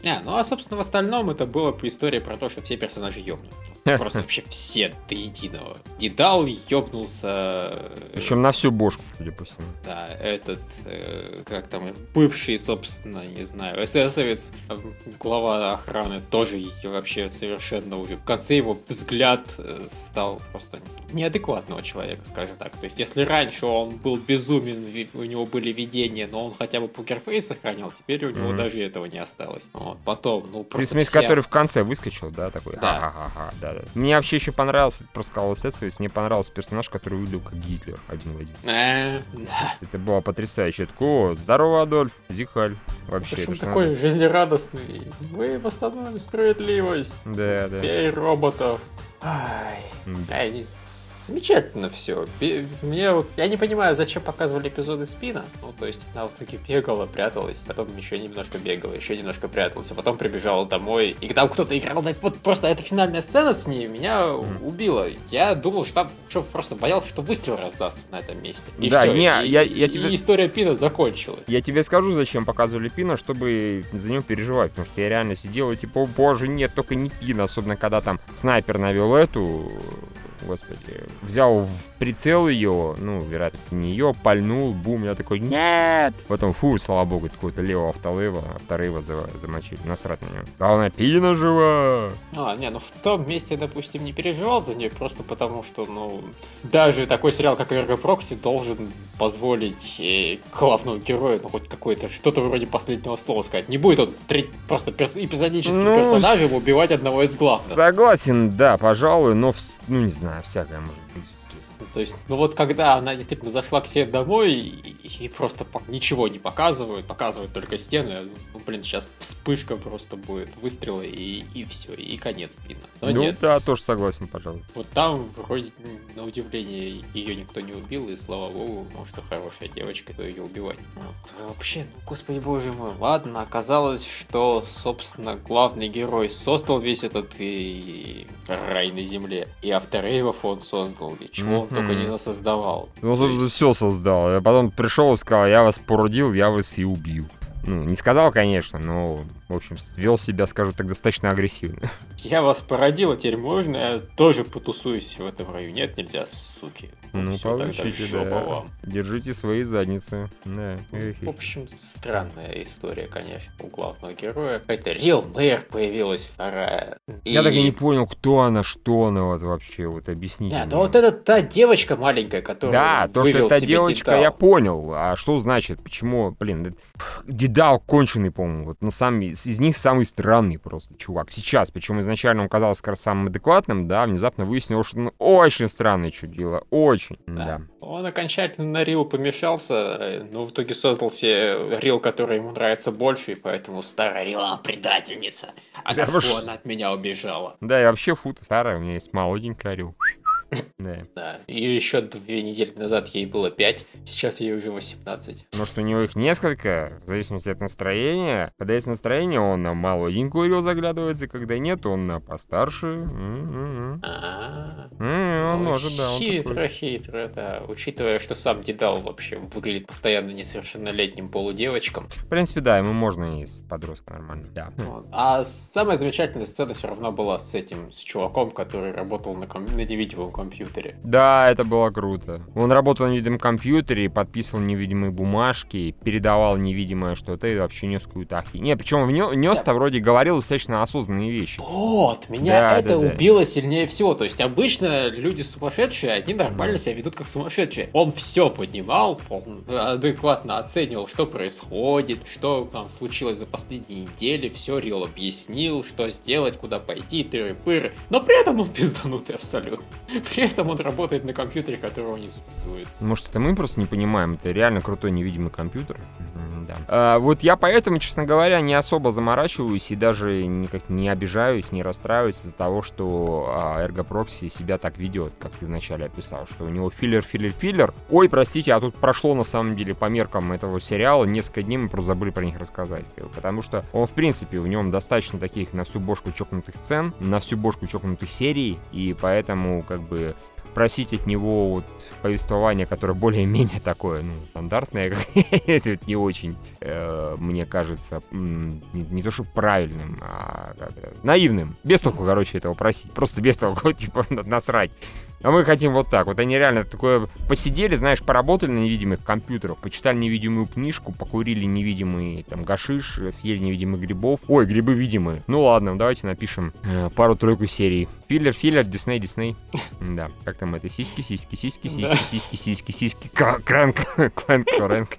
Не, ну а, собственно, в остальном это была по история про то, что все персонажи ёбнут. Просто вообще все до единого. Дедал ёбнулся... э, Причем на всю бошку, судя по всему. Да, этот, э, как там, бывший, собственно, не знаю, эсэсовец, э, глава охраны, тоже вообще совершенно уже. В конце его взгляд э, стал просто неадекватного человека, скажем так. То есть, если раньше он был безумен, у него были видения, но он хотя бы покерфейс сохранял, теперь у него Мгм. даже этого не осталось. Вот. Потом, ну, Ты, в просто смысле, вся- который в конце выскочил, да, такой? Да. Ха-ха-ха, да, да. Мне вообще еще понравился, просто сказал мне понравился персонаж, который выглядел как Гитлер один в один. Э, да. Это было потрясающе. О, здорово, Адольф, Зихаль. Вообще, Причем такой жизнерадостный. Мы восстановим справедливость. надо. Да, да. Бей роботов. Ай. М-да. Ай, не- замечательно все. Мне я не понимаю, зачем показывали эпизоды спина. Ну, то есть, она вот таки бегала, пряталась, потом еще немножко бегала, еще немножко пряталась, а потом прибежала домой. И там кто-то играл, вот просто эта финальная сцена с ней меня убила. Я думал, что там что просто боялся, что выстрел раздастся на этом месте. И Да, всё, не, и- я- я и тебе- история Пина закончилась. Я тебе скажу, зачем показывали Пина, чтобы за него переживать, потому что я реально сидел и типа, о боже, нет, только не Пина, особенно когда там снайпер навел эту господи, взял в прицел ее, ну, вероятно, не ее, пальнул, бум, я такой, нет! Потом, фу, слава богу, какого-то левого автолыва, авторыва замочили, насрать на нее. Главное, Пина жива! А, не, ну в том месте, допустим, не переживал за нее, просто потому что, ну, даже такой сериал, как Эрго Прокси, должен позволить э, главному герою, ну, хоть какое-то, что-то вроде последнего слова сказать. Не будет он три, просто перс- эпизодическим ну, персонажем убивать одного из главных. Согласен, да, пожалуй, но, в, ну, не знаю, всякое может быть. То есть, ну вот когда она действительно зашла к себе домой и, и просто ничего не показывают, показывают только стены, ну, блин, сейчас вспышка просто будет, выстрелы и, и все, и конец спина. Но ну нет, да, тоже согласен, пожалуй. Вот там, вроде, на удивление, ее никто не убил, и слава богу, может, хорошая девочка, кто ее убивать. Вот, вообще, ну, господи боже мой, ладно, оказалось, что, собственно, главный герой создал весь этот и рай на земле, и Авторейвов он создал, и чего mm-hmm. он только не создавал. Ну, есть... все создал. Я потом пришел и сказал, я вас породил, я вас и убил. Ну, не сказал, конечно, но в общем, вел себя, скажу так, достаточно агрессивно. Я вас породил, а теперь можно я тоже потусуюсь в этом районе? Нет, нельзя, суки. Ну, Все, получите, да. Вам. Держите свои задницы. Да. В общем, странная история, конечно, у главного героя. Это Real Мэр появилась вторая. И... Я так и не понял, кто она, что она вот вообще, вот объясните. Нет, ну вот это та девочка маленькая, которая Да, то, что это девочка, дедал. я понял. А что значит, почему, блин, дедал конченый, по-моему, вот, ну сам из них самый странный просто чувак. Сейчас, причем изначально он казался как раз самым адекватным, да, внезапно выяснилось, что он очень странное чудило, очень, да. да. Он окончательно на Рил помешался, э, но в итоге создал себе Рил, который ему нравится больше, и поэтому старая Рил, она предательница. А да, фу, она от меня убежала. Да, и вообще фу, старая, у меня есть молоденькая Рил. Да. да. И еще две недели назад ей было 5, сейчас ей уже 18. Может, у него их несколько, в зависимости от настроения. Когда есть настроение, он на молоденькую рил заглядывается, когда нет, он на постарше. А, он может, да. Хитро, хитро, да. Учитывая, что сам Дедал вообще выглядит постоянно несовершеннолетним полудевочком. В принципе, да, ему можно и с подростка нормально, да. А самая замечательная сцена все равно была с этим, с чуваком, который работал на, ком- на невидимом компьютере. Да, это было круто. Он работал на невидимом компьютере, подписывал невидимые бумажки, передавал невидимое что-то и вообще нес какую-то ахи. Не, причем нес-то да. вроде говорил достаточно осознанные вещи. Вот, меня да, это да, убило да. сильнее всего. То есть обычно люди сумасшедшие, они нормально себя ведут как сумасшедшие. Он все понимал, он адекватно оценивал, что происходит, что там случилось за последние недели, все Рил объяснил, что сделать, куда пойти, тыры-пыры. Но при этом он пизданутый абсолютно. При этом он работает на компьютере, которого не существует. Может, это мы просто не понимаем. Это реально крутой невидимый компьютер. Да. А, вот я поэтому, честно говоря, не особо заморачиваюсь и даже никак не обижаюсь, не расстраиваюсь из-за того, что а, Proxy себя так ведет, как ты вначале описал, что у него филлер, филлер, филлер. Ой, простите, а тут прошло на самом деле по меркам этого сериала несколько дней, мы просто забыли про них рассказать. Потому что он, в принципе, в нем достаточно таких на всю бошку чокнутых сцен, на всю бошку чокнутых серий, и поэтому как бы просить от него вот повествование, которое более-менее такое, ну, стандартное, это не очень, э, мне кажется, не, то что правильным, а наивным. Без толку, короче, этого просить. Просто без толку, типа, насрать. А мы хотим вот так. Вот они реально такое посидели, знаешь, поработали на невидимых компьютерах, почитали невидимую книжку, покурили невидимый там гашиш, съели невидимых грибов. Ой, грибы видимые. Ну ладно, давайте напишем э, пару-тройку серий. Филлер, филлер, Дисней, Дисней. Да, как там это? Сиськи, сиськи, сиськи, сиськи, сиськи, сиськи, сиськи, крэнк, клэнк, крэнк.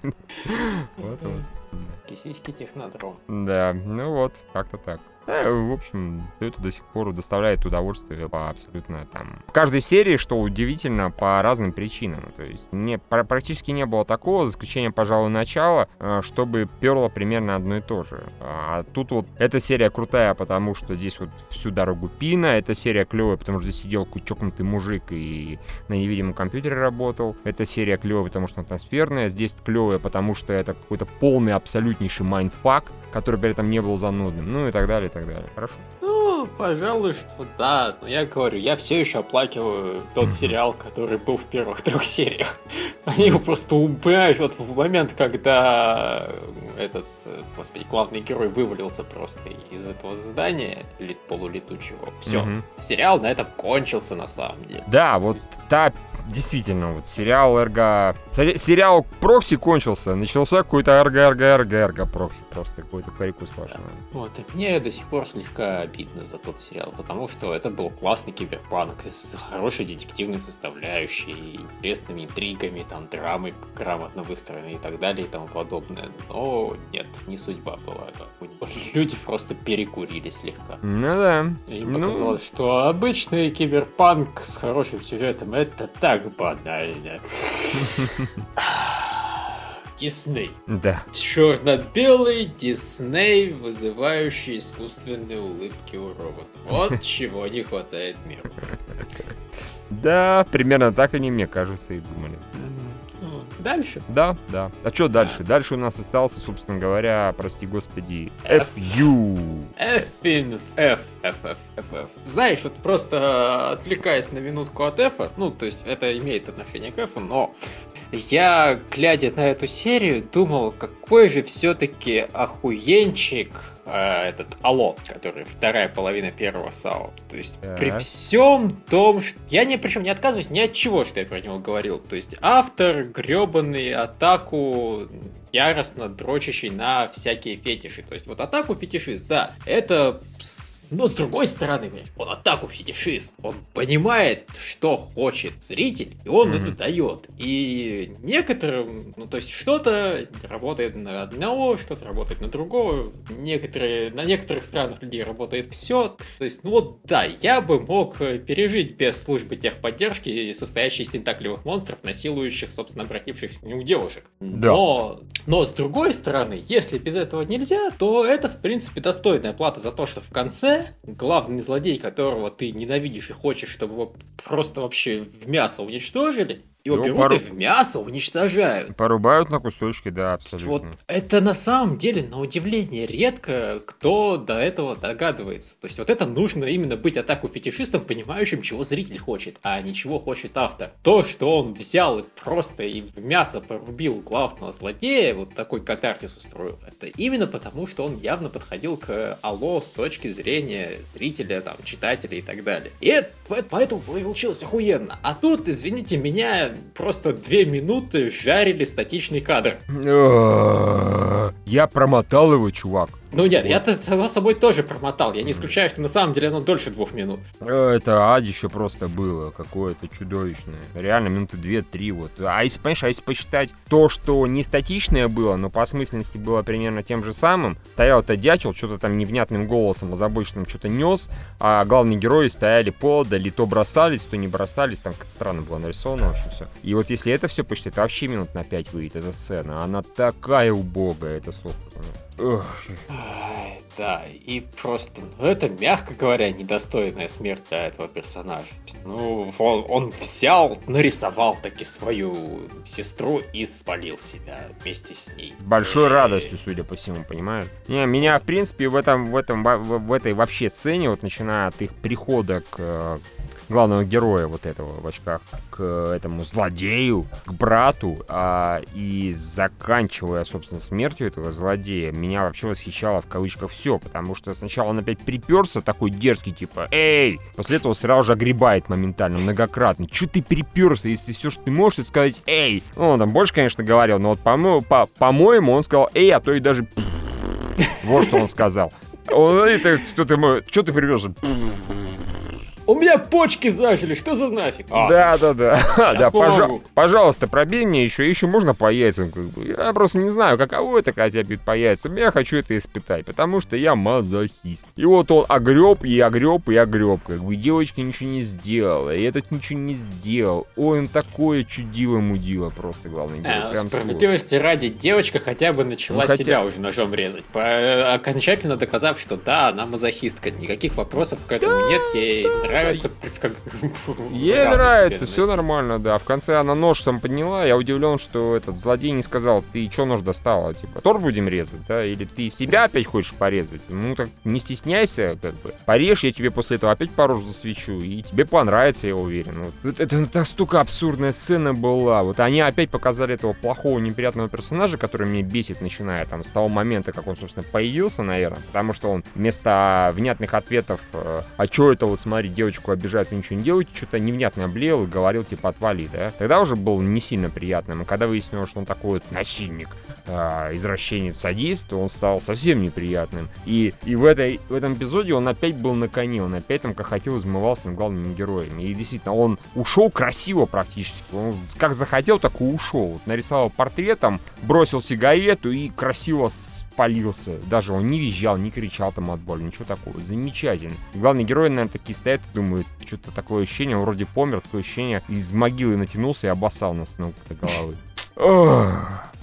Вот вот. Сиськи, технодром. Да, ну вот, как-то так. В общем, это до сих пор доставляет удовольствие по абсолютно там... В каждой серии, что удивительно, по разным причинам. То есть не, практически не было такого, за исключением, пожалуй, начала, э, чтобы перло примерно одно и то же. А тут вот эта серия крутая, потому что здесь вот всю дорогу пина, эта серия клевая, потому что здесь сидел чокнутый мужик и на невидимом компьютере работал. Эта серия клевая, потому что атмосферная. Здесь клевая, потому что это какой-то полный абсолютнейший mindfuck, который при этом не был занудным. Ну и так далее, так далее. Хорошо? Ну, пожалуй, что да. Но я говорю, я все еще оплакиваю тот сериал, который был в первых трех сериях. Они его просто убирают вот в момент, когда этот, э, господи, главный герой вывалился просто из этого здания полулетучего. Все. Угу. Сериал на этом кончился на самом деле. Да, вот та действительно, вот сериал Эрго... Сериал Прокси кончился, начался какой-то Эрго, Эрго, Эрго, Эрго Прокси, просто какой-то парику сплошной. Вот, и мне до сих пор слегка обидно за тот сериал, потому что это был классный киберпанк с хорошей детективной составляющей, интересными интригами, там, драмой грамотно выстроенной и так далее и тому подобное. Но нет, не судьба была. Люди просто перекурили слегка. Ну да. Им ну... показалось, что обычный киберпанк с хорошим сюжетом это так так банально. Дисней. Да. Черно-белый Дисней, вызывающий искусственные улыбки у робота. Вот чего не хватает миру. Да, примерно так они, мне кажется, и думали. Дальше? Да, да. А что дальше? Да. Дальше у нас остался, собственно говоря, прости господи, FU. F F, F, F, F, F. Знаешь, вот просто отвлекаясь на минутку от F, ну, то есть это имеет отношение к F, но я, глядя на эту серию, думал, какой же все-таки охуенчик э, этот Алло, который вторая половина первого САО. То есть так. при всем том, что... Я не, причем не отказываюсь ни от чего, что я про него говорил. То есть автор гребаный атаку яростно дрочащий на всякие фетиши. То есть вот атаку фетишист, да, это но с другой стороны, он атаку фетишист. Он понимает, что хочет зритель, и он mm-hmm. это дает. И некоторым, ну то есть что-то работает на одного, что-то работает на другого. Некоторые, на некоторых странах людей работает все. То есть, ну вот да, я бы мог пережить без службы техподдержки, состоящей из тентакливых монстров, насилующих, собственно, обратившихся к нему девушек. Да. Но, но с другой стороны, если без этого нельзя, то это, в принципе, достойная плата за то, что в конце главный злодей, которого ты ненавидишь и хочешь, чтобы его просто вообще в мясо уничтожили, его, его берут пору... и в мясо уничтожают. Порубают на кусочки, да, абсолютно. Вот это на самом деле, на удивление, редко кто до этого догадывается. То есть вот это нужно именно быть атаку фетишистом, понимающим, чего зритель хочет, а не чего хочет автор. То, что он взял и просто и в мясо порубил главного злодея, вот такой катарсис устроил, это именно потому, что он явно подходил к Алло с точки зрения зрителя, там, читателя и так далее. И это, поэтому получилось охуенно. А тут, извините меня, просто две минуты жарили статичный кадр. Я промотал его, чувак. Ну нет, вот. я-то само собой тоже промотал. Я не исключаю, что на самом деле оно дольше двух минут. Это адище просто было какое-то чудовищное. Реально минуты две-три вот. А если, понимаешь, а если посчитать то, что не статичное было, но по смысленности было примерно тем же самым, стоял-то дятел, что-то там невнятным голосом озабоченным что-то нес, а главные герои стояли подали, то бросались, то не бросались, там как-то странно было нарисовано, в общем, все. И вот если это все посчитать, то вообще минут на пять выйдет эта сцена. Она такая убогая, это слово. Да, и просто, ну это, мягко говоря, недостойная смерть для этого персонажа. Ну, он, он взял, нарисовал таки свою сестру и спалил себя вместе с ней. С большой и... радостью, судя по всему, понимаешь? Не, меня, в принципе, в этом, в этом, в, в этой вообще сцене, вот начиная от их прихода к главного героя вот этого в очках к этому злодею, к брату, а, и заканчивая, собственно, смертью этого злодея, меня вообще восхищало в кавычках все, потому что сначала он опять приперся, такой дерзкий, типа, эй! После этого сразу же огребает моментально, многократно. Че ты приперся, если все, что ты можешь, это сказать, эй! Ну, он там больше, конечно, говорил, но вот, по-моему, по- по-моему он сказал, эй, а то и даже... Вот что он сказал. Он, это, что ты, что ты приперся? У меня почки зажили, что за нафиг? А, да, да, да. да пожа- пожалуйста, пробей мне еще, еще можно по яйцам. Как бы. Я просто не знаю, каково это, когда тебя бьют по яйцам. Я хочу это испытать, потому что я мазохист. И вот он огреб, и огреб, и огреб. Как бы девочка ничего не сделала, и этот ничего не сделал. Он такое чудило-мудило просто, главный герой. А, справедливости ради, девочка хотя бы начала ну, хотя... себя уже ножом резать. По- окончательно доказав, что да, она мазохистка. Никаких вопросов к этому нет, ей да нравится, как... Ей нравится, все нормально, да. В конце она нож там подняла, я удивлен, что этот злодей не сказал, ты что нож достала, типа, торт будем резать, да, или ты себя опять хочешь порезать? Ну, так не стесняйся, как бы. Порежь, я тебе после этого опять по рожу засвечу, и тебе понравится, я уверен. Вот. Это настолько абсурдная сцена была. Вот они опять показали этого плохого, неприятного персонажа, который мне бесит, начиная там с того момента, как он, собственно, появился, наверное, потому что он вместо внятных ответов, э, а что это вот, смотри, девочку обижают, вы ничего не делаете, что-то невнятно облеял и говорил, типа, отвали, да? Тогда уже был не сильно приятным. И когда выяснилось, что он такой вот насильник, э, извращенец, садист, он стал совсем неприятным. И, и в, этой, в этом эпизоде он опять был на коне, он опять там как хотел измывался над главными героями. И действительно, он ушел красиво практически. Он как захотел, так и ушел. Нарисовал портретом, бросил сигарету и красиво спалился. Даже он не визжал, не кричал там от боли, ничего такого. Замечательно. Главные герои, наверное, такие стоят и думают, что-то такое ощущение, он вроде помер, такое ощущение, из могилы натянулся и обоссал нас с ног до головы.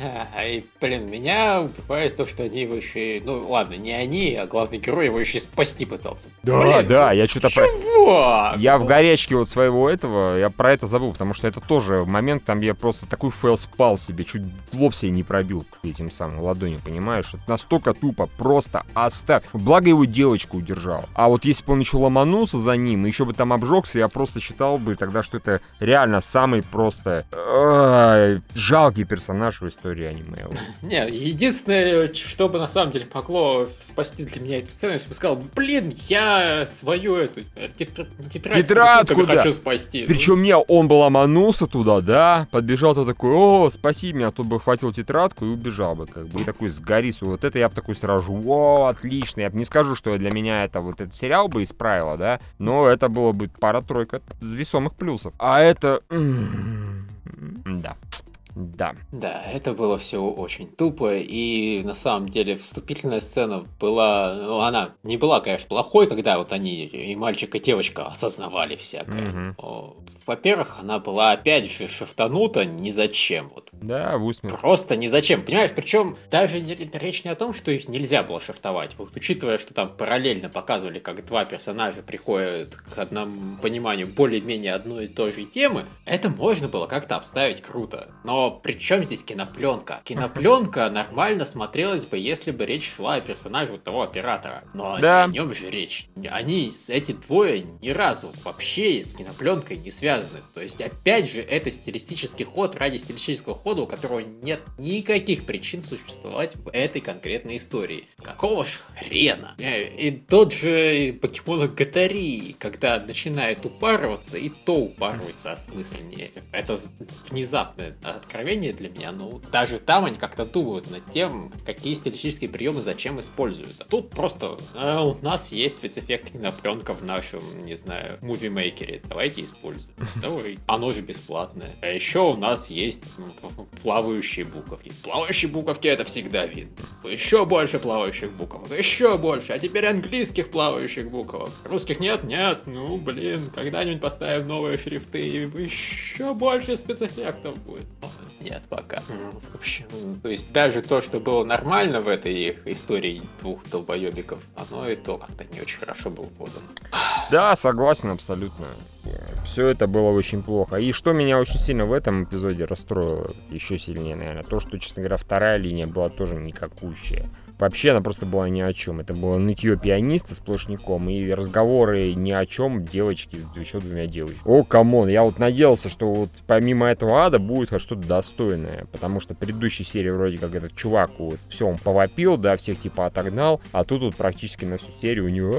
А, и, блин, меня убивает то, что они его еще... Ну, ладно, не они, а главный герой его еще спасти пытался. Да, блин, да, ну, я что-то... Про... Я в горячке вот своего этого, я про это забыл, потому что это тоже момент, там я просто такой facepalm себе, чуть лоб себе не пробил этим самым ладонью, понимаешь? Это настолько тупо, просто оставь. Благо его девочку удержал. А вот если бы он еще ломанулся за ним, еще бы там обжегся, я просто считал бы тогда, что это реально самый просто... жалкий персонаж в истории истории аниме. Не, единственное, что бы на самом деле могло спасти для меня эту сцену, если бы сказал, блин, я свою эту э, тетрадь хочу спасти. Причем мне он бы ломанулся туда, да, подбежал то такой, о, спаси меня, а тут бы хватил тетрадку и убежал бы, как бы, и такой сгорись. Вот это я бы такой сразу, о, отлично. Я бы не скажу, что для меня это вот этот сериал бы исправило, да, но это было бы пара-тройка весомых плюсов. А это... Да. Да. Да, это было все очень тупо, и на самом деле вступительная сцена была, ну, она не была, конечно, плохой, когда вот они, и мальчик, и девочка осознавали всякое. Угу. Во-первых, она была опять же шифтанута ни зачем. Вот. Да, в усмерть. Просто ни зачем, понимаешь? Причем даже не, речь не о том, что их нельзя было шифтовать. Вот учитывая, что там параллельно показывали, как два персонажа приходят к одному пониманию более-менее одной и той же темы, это можно было как-то обставить круто. Но но при чем здесь кинопленка? Кинопленка нормально смотрелась бы, если бы речь шла о персонаже вот того оператора. Но да. о нем же речь. Они, эти двое, ни разу вообще с кинопленкой не связаны. То есть, опять же, это стилистический ход ради стилистического хода, у которого нет никаких причин существовать в этой конкретной истории. Какого ж хрена? Э, и тот же покемон Гатари, когда начинает упарываться, и то упарывается осмысленнее. Это внезапное откровение для меня, но даже там они как-то думают над тем, какие стилистические приемы зачем используют. А тут просто э, у нас есть спецэффект кинопленка в нашем, не знаю, мувимейкере. Давайте используем. Давай. Оно же бесплатное. А еще у нас есть плавающие буковки. Плавающие буковки это всегда видно. Еще больше плавающих букв. Еще больше. А теперь английских плавающих буквок. Русских нет? Нет. Ну, блин, когда-нибудь поставим новые шрифты и еще больше спецэффектов будет. Нет, пока. В общем, то есть даже то, что было нормально в этой истории двух долбоебиков, оно и то как-то не очень хорошо было подано. Да, согласен абсолютно. Все это было очень плохо. И что меня очень сильно в этом эпизоде расстроило, еще сильнее, наверное, то, что, честно говоря, вторая линия была тоже никакущая. Вообще она просто была ни о чем. Это было нытье пианиста сплошняком и разговоры ни о чем девочки с еще двумя девочками. О, come on, я вот надеялся, что вот помимо этого ада будет хоть что-то достойное, потому что предыдущей серии вроде как этот чувак вот все, он повопил, да, всех типа отогнал, а тут вот практически на всю серию у него...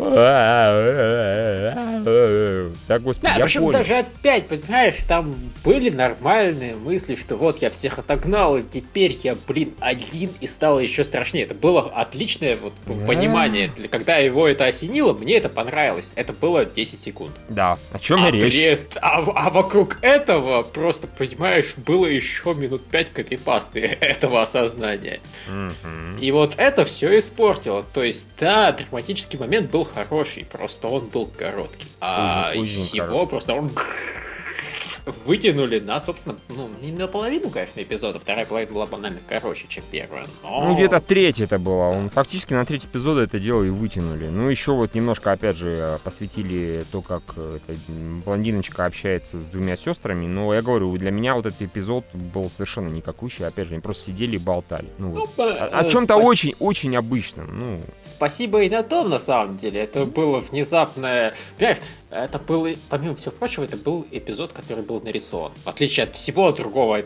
Так, господи, да, я причем понял. даже опять, понимаешь, там были нормальные мысли, что вот я всех отогнал, и теперь я, блин, один и стало еще страшнее. Это было отличное вот понимание. Когда его это осенило, мне это понравилось. Это было 10 секунд. Да, о чем а, речь? Бред, а, а вокруг этого просто, понимаешь, было еще минут 5 копипасты этого осознания. Угу. И вот это все испортило. То есть, да, драматический момент был хороший, просто он был короткий. А Очень его короткий. просто он вытянули на, собственно, ну, не наполовину, конечно, эпизода. Вторая половина была банально короче, чем первая. Но... Ну, где-то треть это было. Он фактически на треть эпизода это дело и вытянули. Ну, еще вот немножко, опять же, посвятили то, как эта блондиночка общается с двумя сестрами. Но я говорю, для меня вот этот эпизод был совершенно никакущий. Опять же, они просто сидели и болтали. Ну, ну вот. о, о чем-то спас... очень, очень обычном. Ну. Спасибо и на том, на самом деле. Это было внезапное... Понимаешь, это был, помимо всего прочего, это был эпизод, который был нарисован. В отличие от всего другого,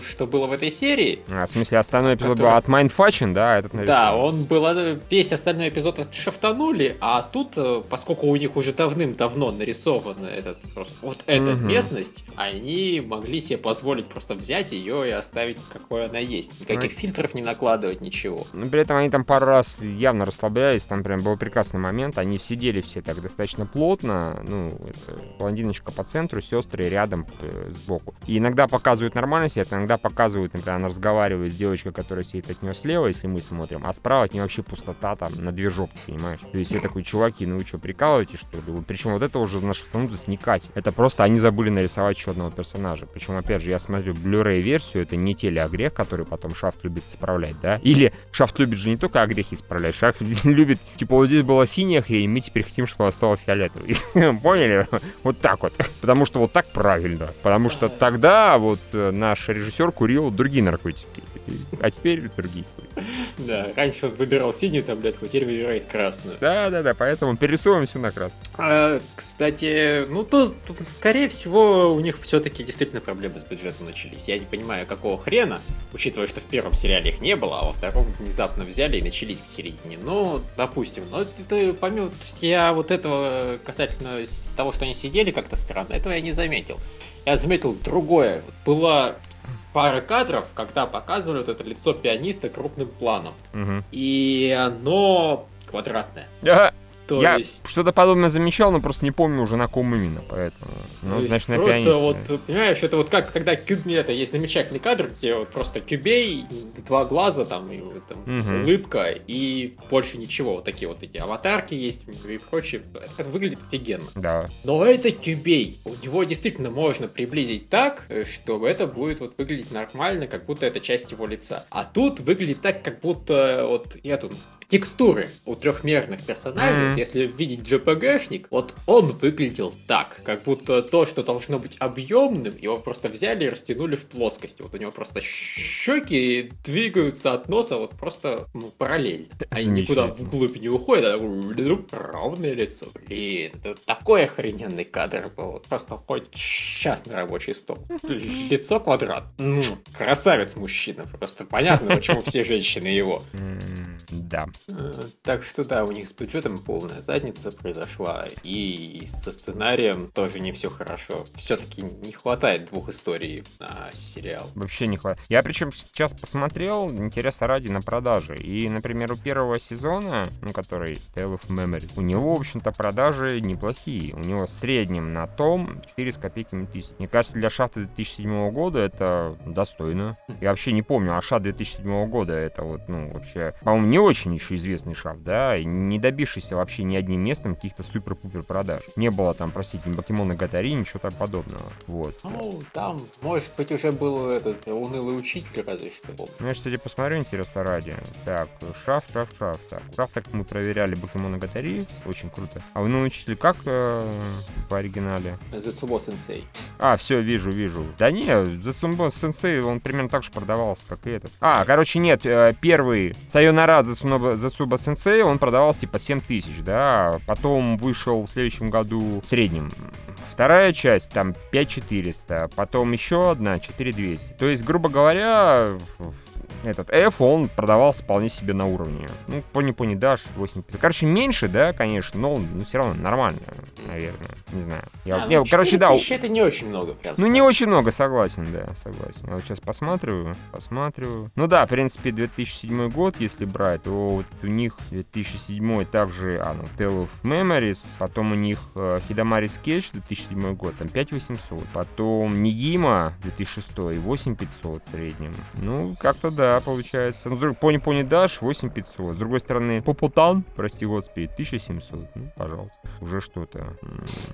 что было в этой серии. А, в смысле, остальной эпизод который... был от Mindfatchin, да? Этот нарисован. Да, он был, э, весь остальной эпизод отшафтанули, а тут, э, поскольку у них уже давным-давно нарисована этот, просто, вот эта угу. местность, они могли себе позволить просто взять ее и оставить, какой она есть. Никаких ну, фильтров не накладывать, ничего. Но при этом они там пару раз явно расслаблялись, там прям был прекрасный момент, они сидели все так достаточно плотно, ну, это блондиночка по центру, сестры рядом э, сбоку. И иногда показывают нормально сидят, иногда показывают, например, она разговаривает с девочкой, которая сидит от нее слева, если мы смотрим, а справа от нее вообще пустота там на две понимаешь? То есть я такой, чуваки, ну вы что, прикалываетесь, что ли? Причем вот это уже на шифтануто сникать. Это просто они забыли нарисовать еще одного персонажа. Причем, опять же, я смотрю Blu-ray версию, это не телеогрех, который потом Шафт любит исправлять, да? Или Шафт любит же не только огрехи исправлять, Шафт любит, типа, вот здесь была синяя хрень, мы теперь хотим, чтобы она стала фиолетовой. Поняли? Вот так вот. Потому что вот так правильно. Потому что тогда вот э, наш режиссер курил другие наркотики. А теперь другие. Да, раньше он выбирал синюю таблетку, теперь выбирает красную. Да, да, да, поэтому перерисовываем все на красную. А, кстати, ну тут, скорее всего, у них все-таки действительно проблемы с бюджетом начались. Я не понимаю, какого хрена, учитывая, что в первом сериале их не было, а во втором внезапно взяли и начались к середине. Ну, допустим, но это помимо, я вот этого касательно того, что они сидели как-то странно, этого я не заметил. Я заметил другое. Была пара кадров, когда показывают это лицо пианиста крупным планом. Угу. И оно квадратное. Ага. То я есть... что-то подобное замечал, но просто не помню уже на ком именно, поэтому. Ну, То значит, на просто пианиста. вот, понимаешь, это вот как, когда кюб, это есть замечательный кадр, где вот просто кюбей, два глаза там, и там, угу. улыбка, и больше ничего. Вот такие вот эти аватарки есть и прочее. Это выглядит офигенно. Да. Но это кюбей. У него действительно можно приблизить так, чтобы это будет вот выглядеть нормально, как будто это часть его лица. А тут выглядит так, как будто вот я тут текстуры у трехмерных персонажей, mm-hmm. если видеть JPG-шник, вот он выглядел так, как будто то, что должно быть объемным, его просто взяли и растянули в плоскости. Вот у него просто щеки двигаются от носа вот просто ну, параллельно. Они никуда вглубь не уходят, а ровное лицо. Блин, это такой охрененный кадр был. Вот просто хоть сейчас на рабочий стол. Лицо квадрат. Красавец мужчина. Просто понятно, почему все женщины его. Да. Э, так что да, у них с бюджетом полная задница произошла. И со сценарием тоже не все хорошо. Все-таки не хватает двух историй на сериал. Вообще не хватает. Я причем сейчас посмотрел, интереса ради, на продажи. И, например, у первого сезона, ну, который Tale of Memory, у него, в общем-то, продажи неплохие. У него в среднем на том 4 с копейками тысяч. Мне кажется, для шафта 2007 года это достойно. Я вообще не помню, а шат 2007 года это вот, ну, вообще, по-моему, не очень еще известный шафт, да, не добившийся вообще ни одним местом каких-то супер-пупер продаж. Не было там, простите, ни покемона Гатари, ничего так подобного. Вот. Ну, там, может быть, уже был этот унылый учитель, разве что. Ну, я, кстати, посмотрю, интересно ради. Так, шафт, шафт, шафт. Так, шафт, так мы проверяли покемона Гатари, очень круто. А унылый учитель как э, по оригинале? Зацубо Сенсей. А, все, вижу, вижу. Да не, Зацубо Сенсей, он примерно так же продавался, как и этот. А, короче, нет, э, первый Сайонара Зацуноба Зацуба Сенсей, он продавался типа 7 тысяч, да, потом вышел в следующем году в среднем. Вторая часть там 5400, потом еще одна 4200. То есть, грубо говоря, этот F, он продавался вполне себе на уровне. Ну, пони-пони дашь 8. Короче, меньше, да, конечно, но ну, все равно нормально, наверное. Не знаю. Я, а, я, ну, короче, да. это не очень много, прям. Ну, не очень много, согласен, да, согласен. Я вот сейчас посматриваю, посматриваю. Ну да, в принципе, 2007 год, если брать, то вот у них 2007 также, а, ну, Tale of Memories, потом у них uh, Hidamari Sketch 2007 год, там 5800, потом Нигима 2006 8500 в среднем. Ну, как-то да, да, получается. Ну, Пони Пони Даш 8500. С другой стороны, Попутан, прости господи, 1700. Ну, пожалуйста. Уже что-то.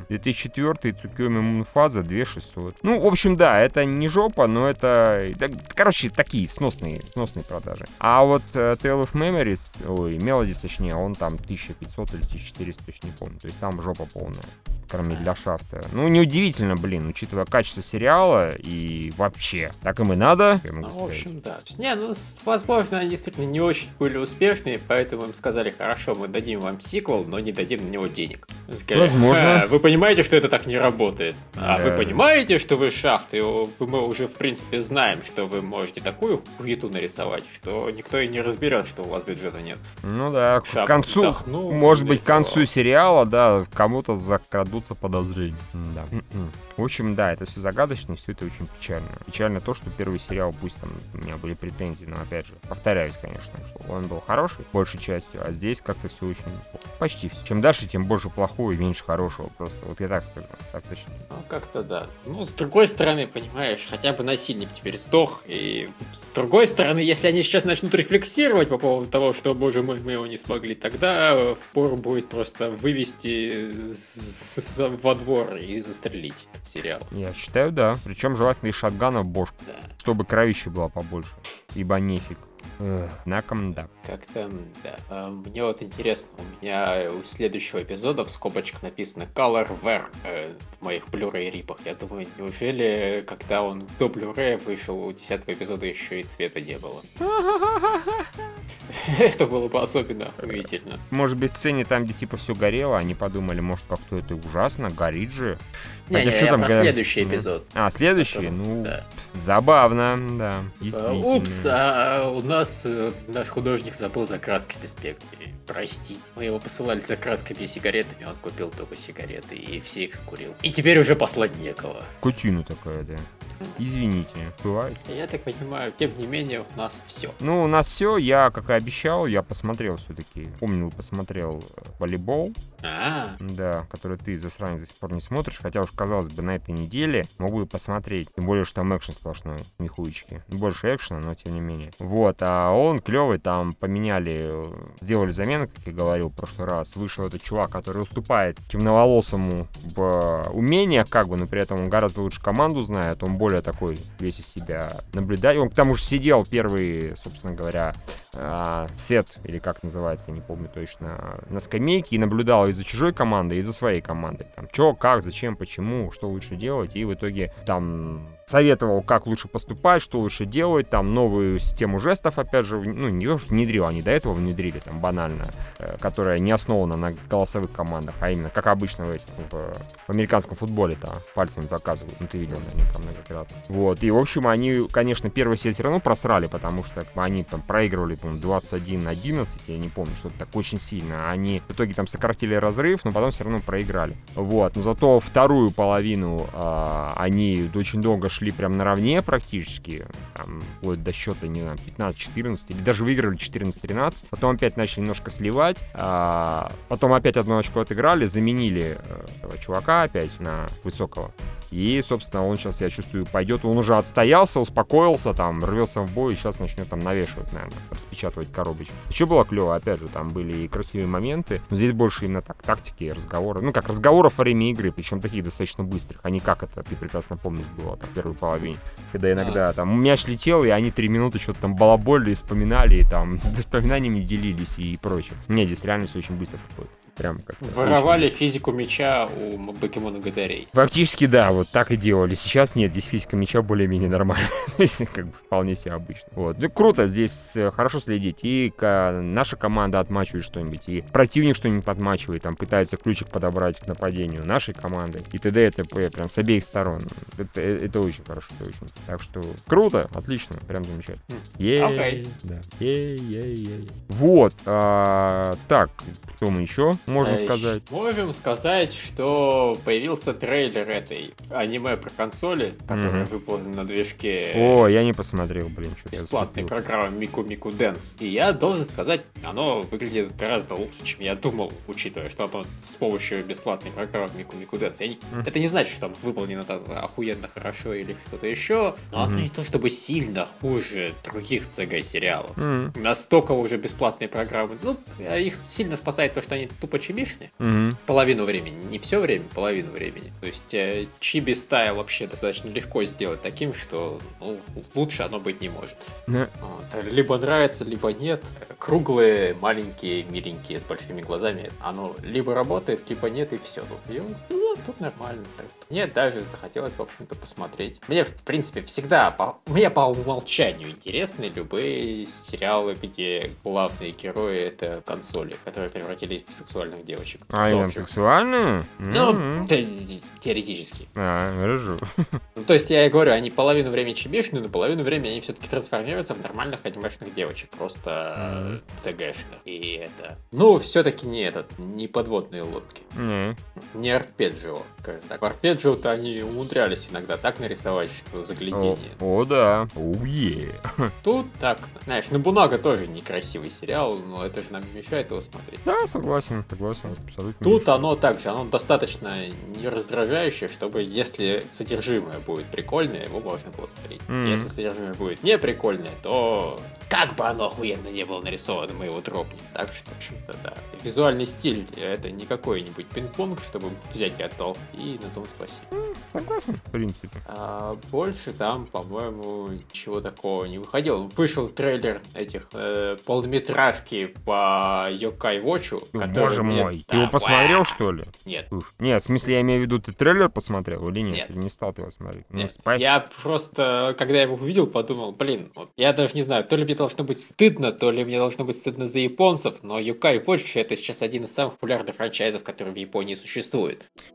2004 Цукиоми Мунфаза 2600. Ну, в общем, да, это не жопа, но это... Да, короче, такие сносные, сносные продажи. А вот uh, Tale of Memories, ой, Melodies, точнее, он там 1500 или 1400, точно не помню. То есть там жопа полная кроме для шафта. Ну, неудивительно, блин, учитывая качество сериала и вообще. Так им и надо. Ну, в общем, да. Не, ну, возможно, они действительно не очень были успешные, поэтому им сказали, хорошо, мы дадим вам сиквел, но не дадим на него денег. Сказали, возможно. вы понимаете, что это так не работает. А вы понимаете, что вы шафты, мы уже, в принципе, знаем, что вы можете такую хуету нарисовать, что никто и не разберет, что у вас бюджета нет. Ну да, к концу, вдохнул, может быть, к концу сериала, да, кому-то закрадут создадутся подозрения. Да. М-м. В общем, да, это все загадочно, все это очень печально. Печально то, что первый сериал, пусть там у меня были претензии, но опять же, повторяюсь, конечно, что он был хороший, большей частью, а здесь как-то все очень почти все. Чем дальше, тем больше плохого и меньше хорошего. Просто вот я так скажу, так точнее. Ну, как-то да. Ну, с другой стороны, понимаешь, хотя бы насильник теперь сдох, и с другой стороны, если они сейчас начнут рефлексировать по поводу того, что, боже мой, мы его не смогли, тогда впору будет просто вывести во двор и застрелить сериал. Я считаю, да. Причем желательно и шатгана в бошку, да. Чтобы кровища было побольше. Ибо нефиг. Знаком да. Как-то, да. А, мне вот интересно, у меня у следующего эпизода в скобочках написано Color Wear э, в моих Blu-ray рипах. Я думаю, неужели, когда он до Blu-ray вышел, у десятого эпизода еще и цвета не было? Это было бы особенно удивительно. Может быть, в сцене там, где типа все горело, они подумали, может, как-то это ужасно, горит же. Не, не, я там про следующий эпизод. А, следующий? Ну, да. забавно, да. Упс, а у нас э, наш художник забыл за красками спектри. Простите. Мы его посылали за красками и сигаретами, он купил только сигареты и все их скурил. И теперь уже послать некого. Кутина такая, да. Извините, бывает. Я так понимаю, тем не менее, у нас все. Ну, у нас все. Я, как и обещал, я посмотрел все-таки. Помнил, посмотрел э, волейбол. А, Да, который ты, засранец, до сих пор не смотришь. Хотя уж, казалось бы, на этой неделе мог бы посмотреть. Тем более, что там экшен сплошной, не хуечки. Больше экшена, но тем не менее. Вот, а он клевый, там поменяли, э, сделали замену, как я говорил в прошлый раз. Вышел этот чувак, который уступает темноволосому в умениях, как бы, но при этом он гораздо лучше команду знает. Он более такой весь из себя наблюдать. Он к тому же сидел первый, собственно говоря, а, сет, или как называется, я не помню точно, на скамейке и наблюдал и за чужой командой, и за своей командой. Там, что, как, зачем, почему, что лучше делать. И в итоге там советовал, как лучше поступать, что лучше делать, там новую систему жестов, опять же, ну, не внедрил, они до этого внедрили, там, банально, э, которая не основана на голосовых командах, а именно, как обычно в, этих, в, в американском футболе, там, пальцами показывают, ну, ты видел наверняка многократно. Вот, и, в общем, они, конечно, первый сет все равно просрали, потому что они там проигрывали, по-моему, 21-11, я не помню, что-то так очень сильно. Они в итоге там сократили разрыв, но потом все равно проиграли. Вот, но зато вторую половину э, они очень долго шли прям наравне практически, там, вплоть до счета, не знаю, 15-14, или даже выиграли 14-13, потом опять начали немножко сливать, а, потом опять одно очко отыграли, заменили э, этого чувака опять на высокого, и, собственно, он сейчас, я чувствую, пойдет. Он уже отстоялся, успокоился, там, рвется в бой, и сейчас начнет там навешивать, наверное, распечатывать коробочку. Еще было клево, опять же, там были и красивые моменты, но здесь больше именно так, тактики и разговоры. Ну, как разговоров во время игры, причем таких достаточно быстрых. А не как это, ты прекрасно помнишь, было там, в первой половине. Когда иногда там мяч летел, и они три минуты что-то там балаболили, вспоминали, и там воспоминаниями делились и прочее. Не, здесь реально все очень быстро проходит. Прям как Воровали очень... физику мяча у покемона Гадарей. Фактически, да, вот так и делали. Сейчас нет, здесь физика мяча более-менее нормальная. То есть, как бы, вполне себе обычно. Вот. Ну, круто, здесь э, хорошо следить. И наша команда отмачивает что-нибудь, и противник что-нибудь подмачивает, там, пытается ключик подобрать к нападению нашей команды, и т.д. и т.п. Прям с обеих сторон. Это, э, это очень хорошо, это очень. Так что круто, отлично, прям замечательно. Ей, okay. да. Ей, ей, ей. Вот. А, так, что мы еще? Можно А, сказать. Можем сказать, что появился трейлер этой аниме про консоли, которая Мгм. выполнена на движке О, я не посмотрел, блин, что-то я бесплатной программы Мику Мику Дэнс. И я должен сказать, оно выглядит гораздо лучше, чем я думал, учитывая, что оно с помощью бесплатной программы Мику Мику Дэнс. Не- Мгм. Это не значит, что оно выполнено там охуенно хорошо или что-то еще, но оно Мгм. не то чтобы сильно хуже других CG сериалов. М, Настолько уже бесплатные программы. Ну, их сильно спасает то, что они тупо чибишные. мгм. Половину времени. Не все время, половину времени. То есть э, чиби стайл вообще достаточно легко сделать таким, что ну, лучше оно быть не может. Да. Вот. Либо нравится, либо нет. Круглые, маленькие, миленькие, с большими глазами. Оно либо работает, либо нет, и все. Тут, и, ну, тут нормально. Мне даже захотелось, в общем-то, посмотреть. Мне, в принципе, всегда, по, мне по умолчанию интересны любые сериалы, где главные герои это консоли, которые превратились в сексуальных девочек. А общем. сексуальные? Ну, теоретически. А, хорошо. Ну, то есть, я и говорю, они половину времени чебишные, но половину времени они все-таки трансформируются в нормальных анимешных девочек. Просто цгшных. И это... Ну, все-таки не этот, не подводные лодки. Не. Не арпеджио. скажем так. В арпеджио-то они умудрялись иногда так нарисовать, что О, заглядение. о, да. Уе. Тут так, знаешь, Набунага тоже некрасивый сериал, но это же нам не мешает его смотреть. Да, согласен, согласен, абсолютно. Тут оно также, оно достаточно не раздражающее, чтобы если содержимое будет прикольное, его можно было смотреть. Мгм. Если содержимое будет не прикольное, то как бы оно охуенно не было нарисовано, мы его дропнем. Так что, в общем-то, да. Визуальный стиль это не какой-нибудь пинг-понг, чтобы взять отдал. И на том спасибо. Согласен, в принципе. А больше там, по-моему, ничего такого не выходило. Вышел трейлер этих э, полнометражки по Йокай Вочу. Боже мой. Ты его посмотрел, что ли? Нет. Ух. Нет, в смысле, я имею в виду, ты трейлер посмотрел или нет? Нет. Или не стал ты его смотреть? Ну, Нет. спа- Я просто, когда я его увидел, подумал, блин, вот я даже не знаю, то ли мне должно быть стыдно, то ли мне должно быть стыдно за японцев, но Юкай Watch это сейчас один из самых популярных франчайзов, который в Японии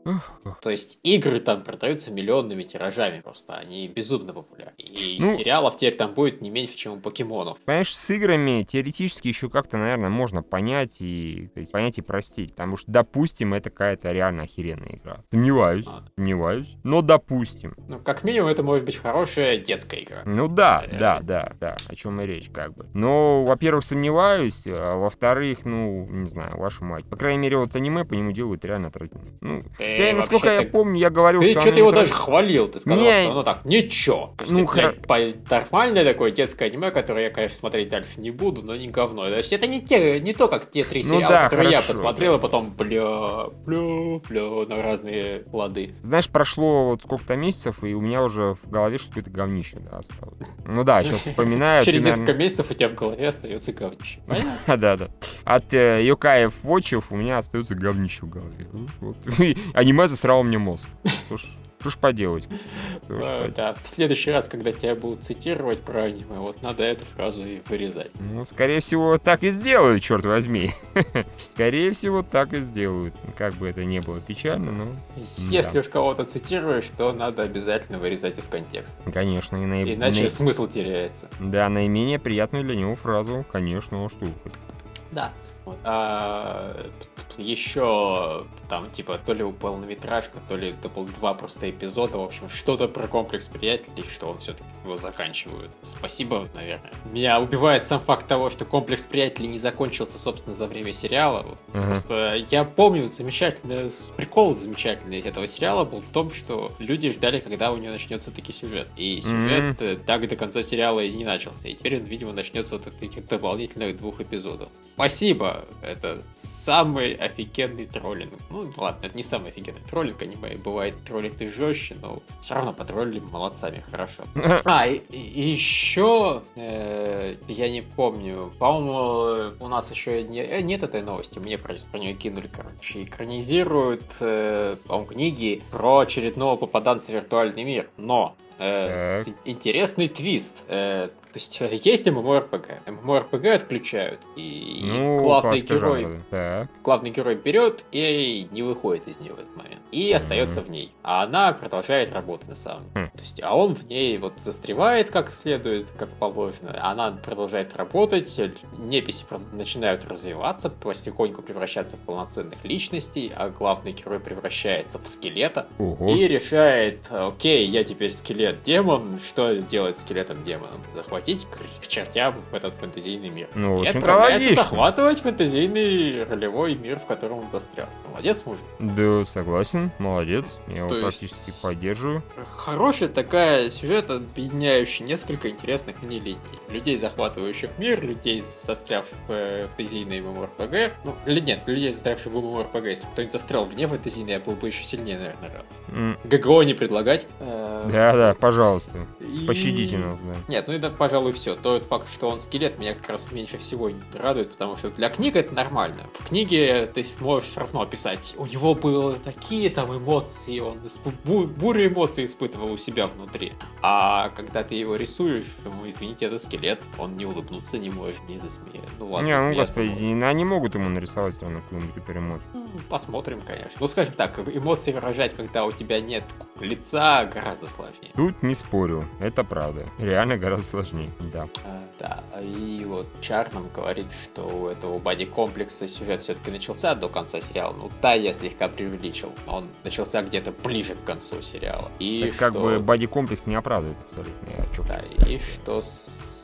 ух. То есть игры там продаются миллионными тиражами просто, они безумно популярны. И Ну- сериалов теперь там будет не меньше, чем у покемонов. Понимаешь, с играми теоретически еще как-то, наверное, можно понять и есть, понять и простить. Потому что, допустим, это какая-то реально охеренная игра. Сомневаюсь, А. сомневаюсь. Но допустим. Ну, как минимум, это может быть хорошая детская игра. Ну да, да, да, да, о чем и речь, как бы. Но, во-первых, сомневаюсь, а во-вторых, ну, не знаю, вашу мать. По крайней мере, вот аниме по нему делают реально отвратительно. Ну, Ты да, и насколько я помню, я говорил, Ты что что-то оно его даже хвалил, ты сказал, Не. что оно так, ничего. Ну, блядь, по- нормальное такое детское аниме, которое я, конечно, смотреть дальше не буду, но не говно. То есть это не, те, не то, как те три Ну сериала, да, которые я хорошо, посмотрел, да. а потом бля, бля, бля, на разные лады. Знаешь, прошло вот сколько-то месяцев, и у меня уже в голове что-то говнище, да, осталось. Ну да, сейчас вспоминаю. Через ты, несколько наверное- месяцев у тебя в голове остается говнище. Понятно? Да, да. От э, Йокаев Вотчев у меня остается говнище в голове. Ну, Аниме засрало мне мозг. Ж, что ж поделать? Что ж Э, поделать? Да, в следующий раз, когда тебя будут цитировать про аниме, вот надо эту фразу и вырезать. Ну, скорее всего, так и сделают, черт возьми. Скорее всего, так и сделают. Как бы это ни было печально, но... Если уж кого-то цитируешь, то надо обязательно вырезать из контекста. Конечно, и Иначе смысл теряется. Да, наименее приятную для него фразу, конечно, а что. Да. Вот. А, еще там, типа, то ли полнометражка, то ли это был два просто эпизода, в общем, что-то про комплекс приятелей, что он все-таки его заканчивают. Спасибо, наверное. Меня убивает сам факт того, что комплекс приятелей не закончился, собственно, за время сериала. Ага. Просто я помню замечательный прикол замечательный этого сериала был в том, что люди ждали, когда у него начнется таки сюжет. И сюжет э, так до конца сериала и не начался. И теперь он, видимо, начнется вот от этих дополнительных двух эпизодов. Спасибо! Это самый офигенный троллинг. Ну, ладно, это не самый офигенный троллинг, аниме бывает троллит и жестче, но все равно потроллили молодцами, хорошо. А, и, еще я не помню, по-моему, у нас еще не- э, нет этой новости, мне про, про нее кинули, короче, экранизируют, э, по-моему, книги про очередного попаданца в виртуальный мир, но э, интересный твист. Э, то есть э, есть MMORPG, MMORPG отключают, и Ну, главный герой. Так. главный герой берет и не выходит из нее в этот момент. И остается в ней. А она продолжает работать на самом деле. Хм. То есть, а он в ней вот застревает как следует, как положено. Она продолжает работать, неписи начинают развиваться, потихоньку превращаться в полноценных личностей, а главный герой превращается в скелета Ого. и решает, окей, я теперь скелет-демон, что делать скелетом-демоном? Захватить к чертям в этот фэнтезийный мир. Ну, и очень отправляется захватывать фэнтезийный ролевой мир, в котором он застрял. Молодец, мужик. Да, согласен, молодец. Я его То есть- практически поддерживаю. Хорошая такая сюжет, объединяющий несколько интересных мне линий. Людей, захватывающих мир, людей, застрявших в э, фэнтезийной MMORPG. Ну, или нет, людей, застрявших в MMORPG. Если бы кто-нибудь застрял вне фэнтезийной, я был бы еще сильнее, наверное, рад. М, ГГО не предлагать. Э, Пожалуйста. и- Пощадите нас, да. Нет, ну это, пожалуй, все. Тот факт, что он скелет, меня как раз меньше всего радует, потому что для книг это нормально. В книге ты можешь все равно описать, у него были такие там эмоции, он бу- бурю эмоций испытывал у себя внутри. А когда ты его рисуешь, ну, извините, это скелет, он не улыбнуться не может, не засмеяться. Ну ладно, Не, ну господи, не- они могут ему нарисовать все равно какую-нибудь эмоцию. Ну, Посмотрим, конечно. Ну, скажем так, эмоции выражать, когда у тебя нет лица, гораздо сложнее. Тут не спорю, это правда. Реально гораздо сложнее, да. А, Да, и вот Чар нам говорит, что у этого боди-комплекса сюжет все-таки начался до конца сериала. Ну да, я слегка преувеличил. Он начался где-то ближе к концу сериала. И Так как что- бы боди-комплекс не оправдывает абсолютно. Да, и что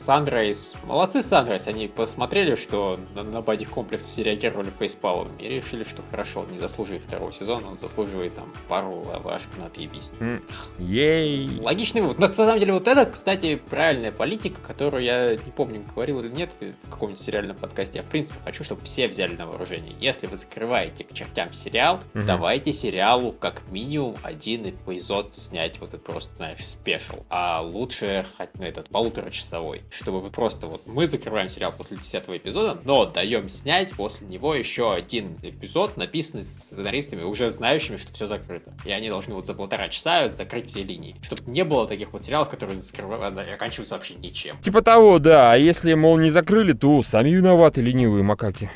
Санрайз... Молодцы Санрайз, они посмотрели, что на, на боди-комплекс все реагировали фейспалом и решили, что хорошо, он не заслуживает второго сезона, он заслуживает там пару лавашек на отъебись. М, Ей! Логичный вывод. Но, на самом деле, вот это, кстати, правильная политика, которую я не помню, говорил или нет в каком-нибудь сериальном подкасте. Я, в принципе, хочу, чтобы все взяли на вооружение. Если вы закрываете к чертям сериал, Мгм. давайте сериалу как минимум один эпизод снять, вот это просто, знаешь, спешл. А лучше хоть ну, этот полуторачасовой. Чтобы вы просто вот мы закрываем сериал после 10 эпизода, но даем снять после него еще один эпизод, написанный сценаристами, уже знающими, что все закрыто. И они должны вот за полтора часа закрыть все линии. Чтобы не было таких вот сериалов, которые закрывают и оканчиваются вообще ничем. Типа того, да. А если, мол, не закрыли, то сами виноваты ленивые макаки.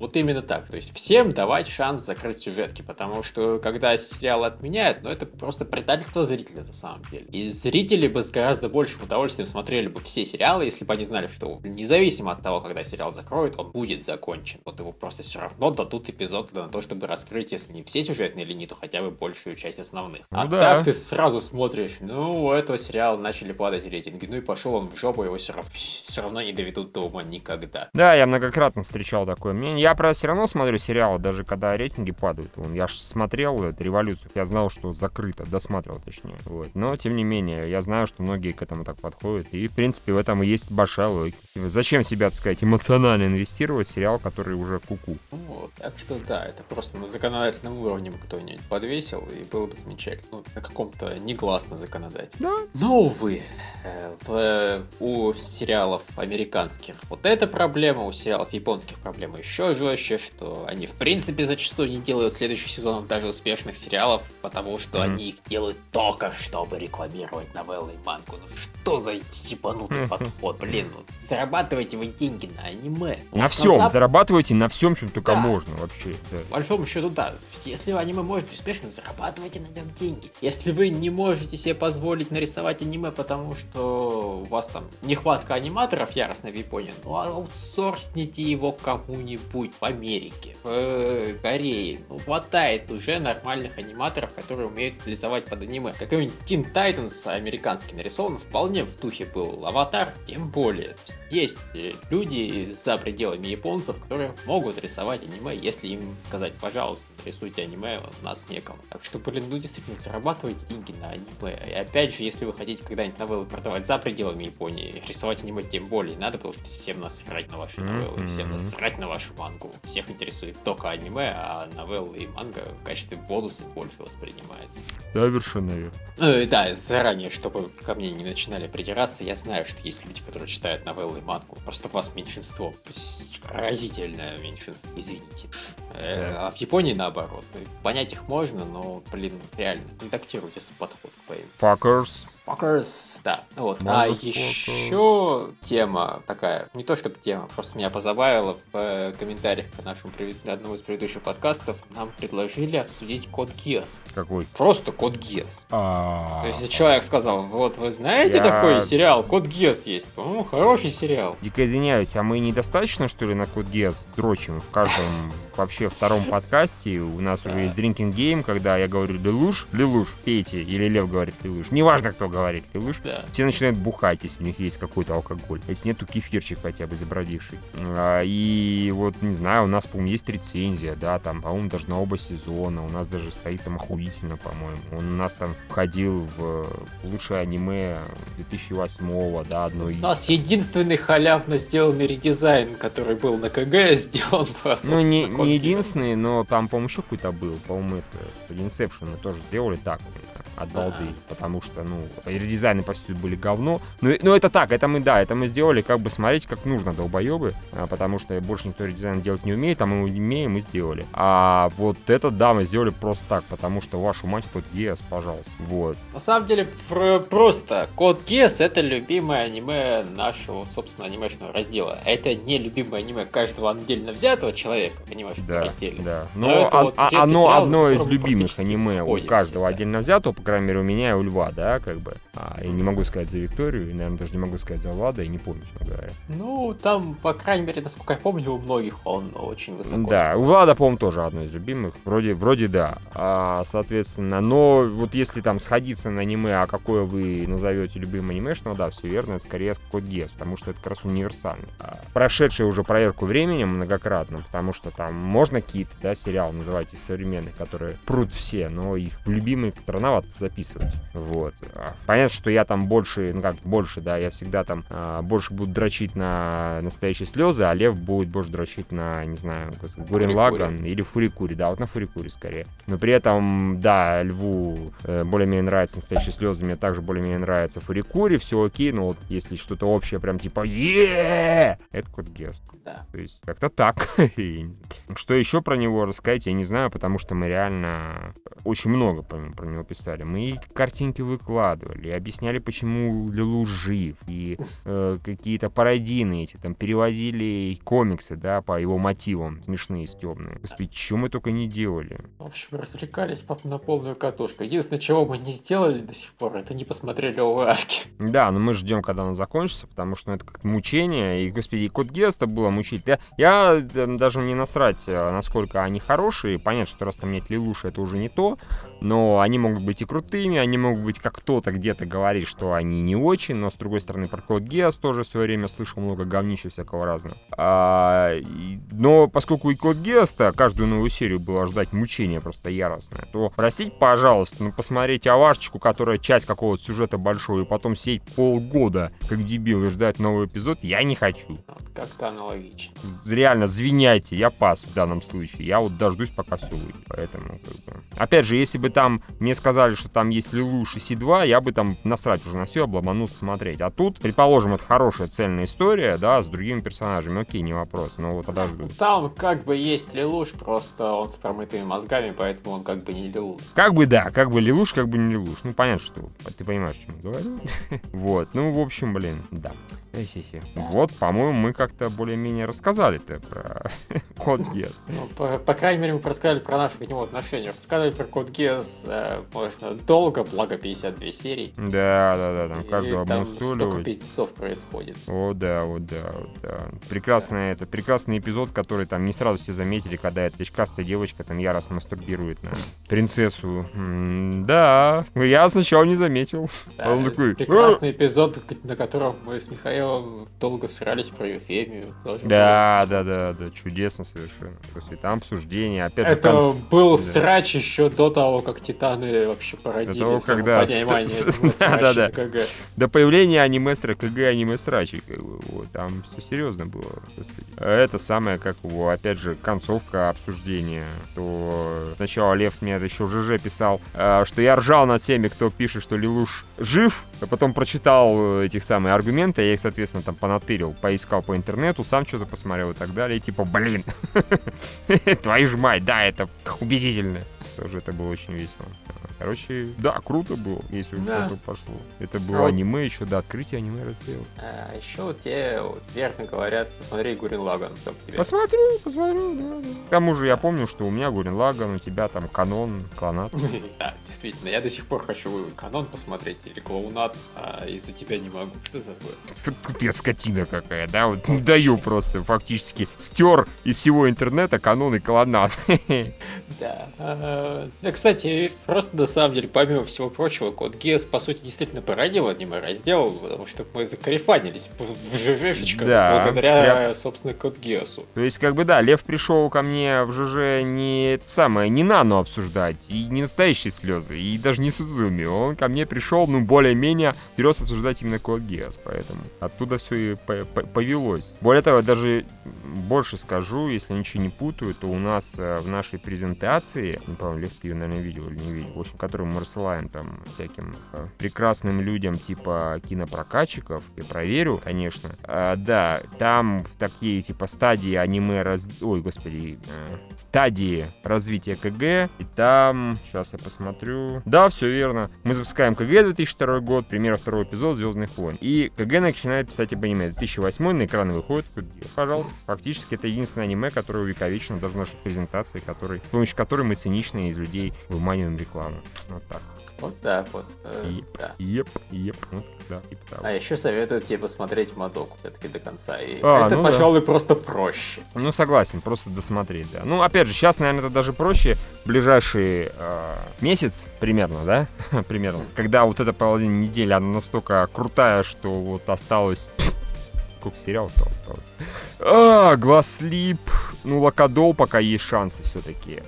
Вот именно так. То есть всем давать шанс закрыть сюжетки, потому что когда сериал отменяют, ну это просто предательство зрителя на самом деле. И зрители бы с гораздо большим удовольствием смотрели бы все сериалы, если бы они знали, что независимо от того, когда сериал закроют, он будет закончен. Вот его просто все равно дадут эпизод на то, чтобы раскрыть, если не все сюжетные линии, то хотя бы большую часть основных. а Ну да. так ты сразу смотришь, ну, у этого сериала начали падать рейтинги, ну и пошел он в жопу, его все равно, все равно не доведут до ума никогда. Да, я многократно встречал такое мнение. Я, правда, все равно смотрю сериалы, даже когда рейтинги падают. Вон, Я ж смотрел эту революцию, я знал, что закрыто, досматривал точнее. Вот. Но, тем не менее, я знаю, что многие к этому так подходят. И, в принципе, в этом и есть большая логика. Зачем себя, так сказать, эмоционально инвестировать в сериал, который уже куку? Ну, так что да, это просто на законодательном уровне кто-нибудь подвесил, и было бы замечательно. Ну, на каком-то негласно законодательном. Да. Но, увы, э, в, э, у сериалов американских вот эта проблема, у сериалов японских проблема еще жестче, что они в принципе зачастую не делают следующих сезонов даже успешных сериалов, потому что Мгм. они их делают только чтобы рекламировать новеллы и мангу. Ну что за ебанутый Мгм. подход, блин, ну зарабатывайте вы деньги на аниме. На всем, Зап- зарабатывайте на всем, чем только Да. можно вообще. да. по большому счету, да. Если аниме может успешно, зарабатывайте на нем деньги. Если вы не можете себе позволить нарисовать аниме, потому что у вас там нехватка аниматоров яростно в Японии, ну аутсорсните его кому-нибудь в Америке, в э, Корее. Ну, хватает уже нормальных аниматоров, которые умеют стилизовать под аниме. Какой-нибудь Teen Titans американский нарисован вполне в духе был. Аватар тем более. Есть э, люди за пределами японцев, которые могут рисовать аниме, если им сказать, пожалуйста, рисуйте аниме, у нас некому. Так что, блин, ну действительно, зарабатывайте деньги на аниме. И опять же, если вы хотите когда-нибудь новеллы продавать за пределами Японии, рисовать аниме тем более надо, потому что всем насрать на ваши новеллы, всем насрать на вашу мангу. Всех интересует только аниме, а новеллы и манга в качестве бонуса больше воспринимается. Совершенно верно. Э, да, заранее, чтобы ко мне не начинали придираться, я знаю, что есть люди, которые читают новеллы и мангу. Просто вас меньшинство. С- Разительное меньшинство, извините. Э, а в Японии наоборот. Понять их можно, но, блин, реально, редактируйте свой подход к. Fuckers. Motherfuckers. Да, вот. А еще тема такая, не то чтобы тема, просто меня позабавила в э, комментариях к нашему одному из предыдущих подкастов. Нам предложили обсудить код Гиас. Какой? Просто код Гиас. То есть человек сказал, вот вы знаете такой сериал, код Гиас есть? По-моему, хороший сериал. Дико извиняюсь, а мы недостаточно, что ли, на код Гиас дрочим в каждом вообще втором подкасте? У нас уже есть Drinking Game, когда я говорю Лилуш, Лилуш, пейте, или Лев говорит Лилуш. Неважно, кто говорит Лилуш. Да. Все начинают бухать, если у них есть какой-то алкоголь. Если нету кефирчик хотя бы забродивший. А, и вот, не знаю, у нас, по-моему, есть рецензия, да, там, по-моему, даже на оба сезона. У нас даже стоит там охуительно, по-моему. Он у нас там входил в лучшее аниме 2008 да, одно У нас единственный халявно сделанный редизайн, который был на КГ, сделан по, Ну, не, не единственный, но там, по-моему, еще какой-то был. По-моему, это Inception мы тоже сделали так от балды, а потому что, ну, редизайны почти были говно. Ну, ну, это так, это мы, да, это мы сделали, как бы, смотреть, как нужно, долбоебы, а, потому что больше никто редизайн делать не умеет, а мы умеем и сделали. А вот это, да, мы сделали просто так, потому что вашу мать код Геос, пожалуйста, вот. На самом деле, про просто, код Геос это любимое аниме нашего, собственно, анимешного раздела. Это не любимое аниме каждого отдельно взятого человека анимешном да, разделе. Да, но, но это а, вот оно сериал, одно из любимых аниме у каждого да. отдельно взятого, крайней мере, у меня и у Льва, да, как бы. А, и не могу сказать за Викторию, и, наверное, даже не могу сказать за Влада, и не помню, честно говоря. Ну, там, по крайней мере, насколько я помню, у многих он очень высоко. Да, у Влада, по-моему, тоже одно из любимых. Вроде, вроде да. А, соответственно, но вот если там сходиться на аниме, а какое вы назовете любимым анимешного, да, все верно, это скорее Код Гес, потому что это как раз универсальный. А, прошедший уже проверку временем многократно, потому что там можно какие-то, да, сериалы называть из современных, которые прут все, но их любимые рановато записывать. Вот. А, понятно, что я там больше, ну как больше, да, я всегда там а, больше буду дрочить на настоящие слезы, а Лев будет больше дрочить на, не знаю, Гурен Лаган или Фурикури, да, вот на Фурикури скорее. Но при этом, да, Льву э, более-менее нравится настоящие слезы, мне также более-менее нравится Фурикури, все окей, но вот если что-то общее, прям типа е это код Гест. Да. То есть как-то так. Что еще про него рассказать, я не знаю, потому что мы реально очень много про него писали мы картинки выкладывали, и объясняли, почему Лилу жив, и э, какие-то пародийные эти, там, переводили комиксы, да, по его мотивам, смешные, стебные. Господи, что мы только не делали. В общем, развлекались пап на полную катушку. Единственное, чего мы не сделали до сих пор, это не посмотрели ОВАшки. Да, но мы ждем, когда она закончится, потому что ну, это как мучение, и, господи, и Код Геста было мучить. Я, я даже не насрать, э, насколько они хорошие, понятно, что раз там нет Лилуши, это уже не то, но они могут быть и крутыми, они могут быть, как кто-то где-то говорит, что они не очень, но с другой стороны про Код Геос тоже в свое время слышал много говнища всякого разного. А, но поскольку и Код Геос-то каждую новую серию было ждать мучения просто яростное, то простите, пожалуйста, ну посмотреть авашечку, которая часть какого-то сюжета большого, и потом сидеть полгода как дебил и ждать новый эпизод, я не хочу. Как-то аналогично. Реально, звиняйте, я пас в данном случае. Я вот дождусь, пока все выйдет. Поэтому, как бы... Опять же, если бы там мне сказали, что там есть Лилуш и Си-2, я бы там насрать уже на все, обломанулся смотреть. А тут, предположим, это хорошая цельная история, да, с другими персонажами, окей, не вопрос, но вот тогда жду. Там как бы есть Лилуш, просто он с промытыми мозгами, поэтому он как бы не Лилуш. Как бы да, как бы Лилуш, как бы не Лилуш. Ну, понятно, что ты понимаешь, о чем я говорю. Вот, ну, в общем, блин, да. Вот, по-моему, мы как-то более-менее рассказали-то про код Гес. Ну, по, по крайней мере, мы рассказали про наши к нему отношения. Рассказали про код Гес, э, можно долго, благо 52 серии. Да, да, да, там каждого там столько пиздецов происходит. О, да, вот да, вот да. Прекрасный, это прекрасный эпизод, который там не сразу все заметили, когда эта очкастая девочка там яростно мастурбирует на принцессу. М да, я сначала не заметил. Да, Он такой... Прекрасный эпизод, на котором мы с Михаилом долго срались про Ефемию. Да, да, да, да, чудесно совершенно. После там обсуждение, опять же... Это был да. срач еще до того, как Титаны вообще породили До того, когда... да, да, да. До появления аниме-стра, КГ аниме-срачей, как бы, вот, там все серьезно было. Это самое, как его, опять же, концовка обсуждения, то сначала Лев мне еще в ЖЖ писал, э, что я ржал над всеми, кто пишет, что Лилуш жив, а потом прочитал этих самых аргументы, я их, соответственно, там понатырил, поискал по интернету, сам что-то посмотрел и так далее, и типа, блин, твою ж мать, да, это убедительно. Тоже это было очень весело. Короче, да, круто было. Если ну, да. это пошло. Это было а аниме еще до открытия аниме раздела. А, еще вот тебе вот, верно говорят, посмотри Гурин Лаган. Тебе. Посмотрю, посмотрю, да, да. К тому же я помню, что у меня Гурин Лаган, у тебя там Канон, Клонат. Да, действительно, я до сих пор хочу Канон посмотреть или Клоунат, а из-за тебя не могу. Что за Тут я скотина какая, да, вот не даю просто фактически стер из всего интернета Канон и Клонат. Да. А, кстати, просто на самом деле, помимо всего прочего, Код Гиас, по сути, действительно породил аниме раздел, потому что мы закарифанились в ЖЖшечках да, благодаря, прям... собственно, Код Гиасу. То есть, как бы, да, Лев пришел ко мне в ЖЖ не самое, не нану обсуждать, и не настоящие слезы, и даже не Судзуми. Он ко мне пришел, ну, более-менее, вперед обсуждать именно Код Гиас, поэтому оттуда все и повелось. Более того, даже больше скажу, если ничего не путаю, то у нас э, в нашей презентации, не помню, Лев, ты ее, наверное, видел или не видел, в общем, которую мы рассылаем там всяким э, прекрасным людям типа кинопрокатчиков, я проверю, конечно. А, да, там такие типа стадии аниме раз... Ой, господи, э, стадии развития КГ, и там, сейчас я посмотрю. Да, все верно. Мы запускаем КГ 2002 год, пример второго эпизода Звездных войн. И КГ начинает писать об аниме. 2008 на экраны выходит Пожалуйста. Фактически это единственное аниме, которое увековечено даже в нашей презентации, который, с помощью которой мы цинично из людей выманиваем рекламу. Вот так. Вот так вот. Э, еп, да. еп, еп, вот, да, типа того. А еще советую тебе посмотреть Мадоку все-таки до конца. И а, это, ну, пожалуй, да. просто проще. Ну, согласен, просто досмотреть, да. Ну, опять же, сейчас, наверное, это даже проще. Ближайший э, месяц примерно, да? примерно. Когда вот эта половина недели, она настолько крутая, что вот осталось... Сколько сериалов-то осталось? А, Глаз Слип. Ну, Локодол пока есть шансы все-таки.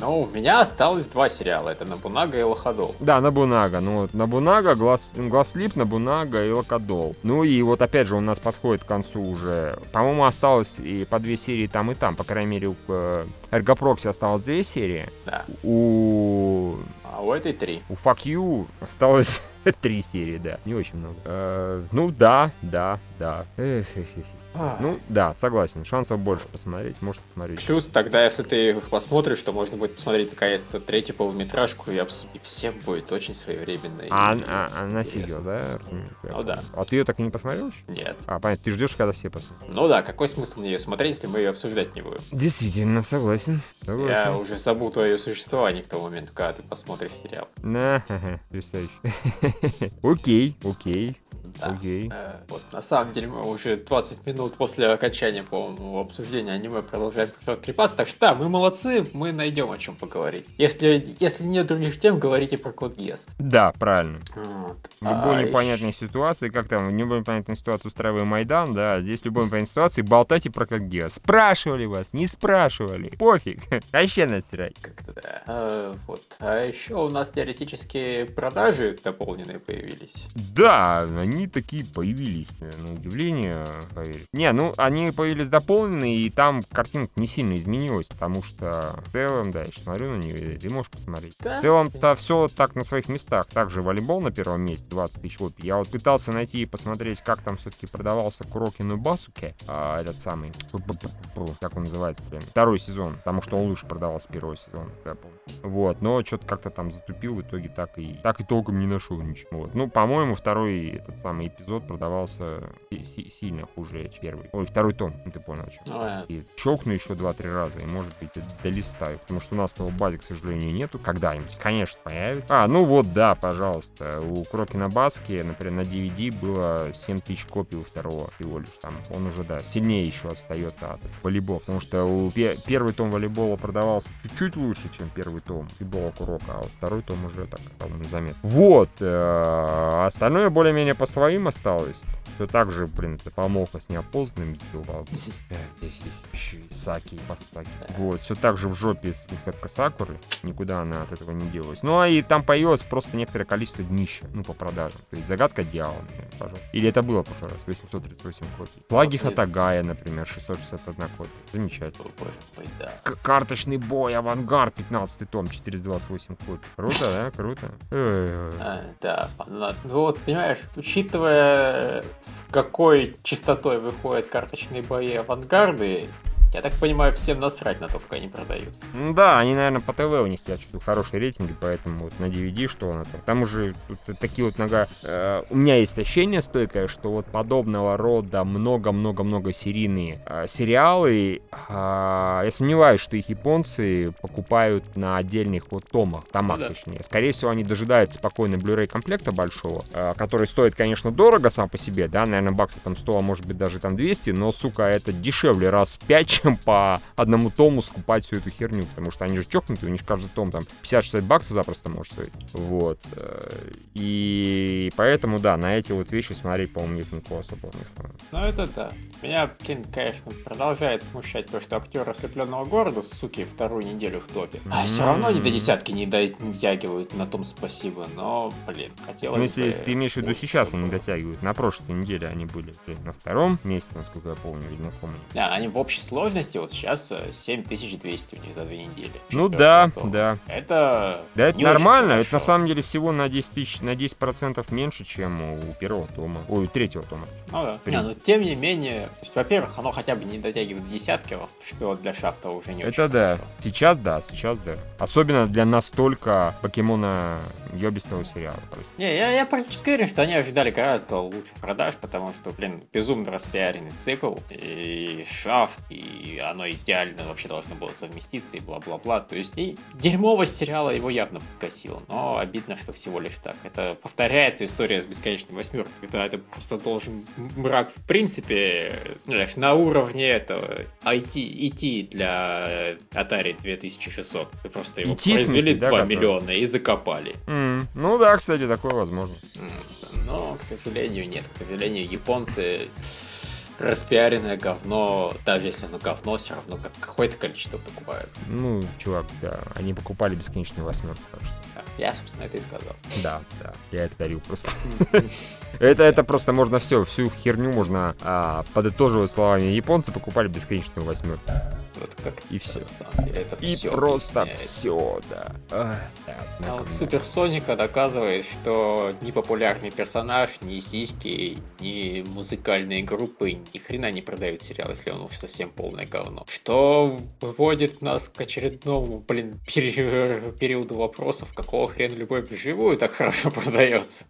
Ну, у меня осталось два сериала. Это Набунага и Лоходол. Да, Набунага. Ну вот, Набунага, Глаз, Глазлип, Набунага и Лоходол. Ну и вот опять же у нас подходит к концу уже. По-моему, осталось и по две серии там и там. По крайней мере, у э, Эргопрокси осталось две серии. Да. У... А у этой три. У Fuck You осталось три серии, да. Не очень много. Э, ну да, да, да. Эх, эх, эх. Ну, да, согласен. Шансов больше посмотреть, может посмотреть. Плюс тогда, если ты их посмотришь, то можно будет посмотреть наконец-то третью полуметражку и обсудить. Всем будет очень своевременно. А, и а, а она сидела, да? Ну да. А ты ее так и не посмотрел еще? Нет. А, понятно, ты ждешь, когда все посмотрят. Ну да, какой смысл мне ее смотреть, если мы ее обсуждать не будем? Действительно, согласен. согласен. Я уже забыл твое существование к тому моменту, когда ты посмотришь сериал. На, представляешь. Окей, окей. Да. Окей. Э, вот, на самом деле мы уже 20 минут после окончания, по-моему, обсуждения аниме продолжаем трепаться. Так что да, мы молодцы, мы найдем о чем поговорить. Если, если нет других тем, говорите про Код Гес. Да, правильно. Вот. В любой а, непонятной еще... ситуации, как там, в любой непонятной ситуации устраиваем Майдан, да, здесь в любой непонятной ситуации болтайте про Код Гес. Спрашивали вас, не спрашивали, пофиг, вообще насрать. Как-то да. А, вот. А еще у нас теоретически продажи дополненные появились. Да, они такие появились, э, на удивление, поверь. Не, ну, они появились дополненные, и там картинка не сильно изменилась, потому что в целом, да, я сейчас смотрю на нее, ты можешь посмотреть. Да? В целом-то все так на своих местах. Также волейбол на первом месте, 20 тысяч копий. Я вот пытался найти и посмотреть, как там все-таки продавался Курокину Басуке, а, этот самый, как он называется, блин, второй сезон, потому что он лучше продавался первого сезона, я помню. Вот, но что-то как-то там затупил, в итоге так и, так и толком не нашел ничего. Вот. Ну, по-моему, второй этот самый эпизод продавался сильно хуже, чем первый. Ой, второй том, ну, ты понял, о чем. И щелкну еще два-три раза, и, может быть, долистаю, потому что у нас того базе, к сожалению, нету. Когда-нибудь, конечно, появится. А, ну вот, да, пожалуйста. У Крокина Баски, например, на DVD было 7000 копий у второго всего лишь. Там он уже, да, сильнее еще отстает от волейбола, потому что у первый том волейбола продавался чуть-чуть лучше, чем первый том футбола Курока, а вот второй том уже так, по-моему, заметно. Вот, э, остальное более-менее по своим осталось все так же, блин, это помолка с неопознанным. Еще и Саки, Пасаки. Вот, все так же в жопе выходка Сакуры. Никуда она от этого не делась. Ну, а и там появилось просто некоторое количество днища, ну, по продажам. То есть загадка дьявола, например, пожалуйста. Или это было в прошлый раз, 838 копий. Флаги Хатагая, например, 661 копия. Замечательно. Карточный бой, авангард, 15 том, 428 копий. Круто, да? Круто. А, да, ну вот, понимаешь, учитывая с какой частотой выходят карточные бои авангарды, Я так понимаю, всем насрать на то, как они продаются. Ну да, они, наверное, по ТВ у них, я чувствую, хорошие рейтинги, поэтому вот на DVD что она там. Там уже тут такие вот нога... Э, у меня есть ощущение стойкое, что вот подобного рода много-много-много серийные э, сериалы, э, я сомневаюсь, что их японцы покупают на отдельных вот томах, томах, да. точнее. Скорее всего, они дожидаются спокойно Blu-ray комплекта большого, э, который стоит, конечно, дорого сам по себе, да, наверное, баксов там 100, а может быть даже там 200, но, сука, это дешевле раз в 5, чем по одному тому скупать всю эту херню, потому что они же чокнутые, у них каждый том там 50-60 баксов запросто может стоить. Вот. э, И поэтому, да, на эти вот вещи смотреть, по-моему, нет никакого особого смысла. Ну это да. Меня, блин, конечно, продолжает смущать то, что актер ослепленного города, суки, вторую неделю в топе. А все равно они до десятки не дотягивают, на том спасибо. Но, блин, хотелось Ну, если, бы... если ты имеешь в виду сейчас, они дотягивают. На прошлой неделе они были блин, на втором месте, насколько я помню, или на каком Да, они в общей сложности вот сейчас э, 7200 у них за две недели. Ну да, том. да. Это Да, это нормально. Это на самом деле всего на 10 тысяч, на 10 процентов меньше, чем у первого тома. Ой, у третьего тома. Ну да. Не, но принципе. тем не менее, то есть, во-первых, оно хотя бы не дотягивает до десятки, что для шафта уже не Это да. хорошо. Сейчас да, сейчас да. Особенно для настолько покемона ёбистого сериала. просто. Не, я, я практически уверен, что они ожидали гораздо лучше продаж, потому что, блин, безумно распиаренный цикл, и шафт, и оно идеально вообще должно было совместиться, и бла-бла-бла. То есть, и дерьмовость сериала его явно подкосила, но обидно, что всего лишь так. Это повторяется история с бесконечной восьмеркой, когда это просто должен мрак в принципе, на уровне этого IT, IT для Atari 2600. Вы просто его смысле, произвели да, 2 который? миллиона и закопали. М, Ну да, кстати, такое возможно. Но, к сожалению, нет. К сожалению, японцы распиаренное говно, даже если оно говно, все равно как какое-то количество покупают. Ну, чувак, да, они покупали бесконечную восьмерку, так что. Я, собственно, это и сказал. Да, да, я это дарил просто. Это, это просто можно все, всю херню можно а, подытоживать словами. Японцы покупали бесконечную восьмерку. Вот как И деле это И всё просто объясняет. все, да. Ах, да, А на вот Супер Соника доказывает, что ни популярный персонаж, ни сиськи, ни музыкальные группы ни хрена не продают сериал, если он уж совсем полное говно. Что выводит нас к очередному, блин, пере- периоду вопросов, какого хрена любовь вживую так хорошо продается.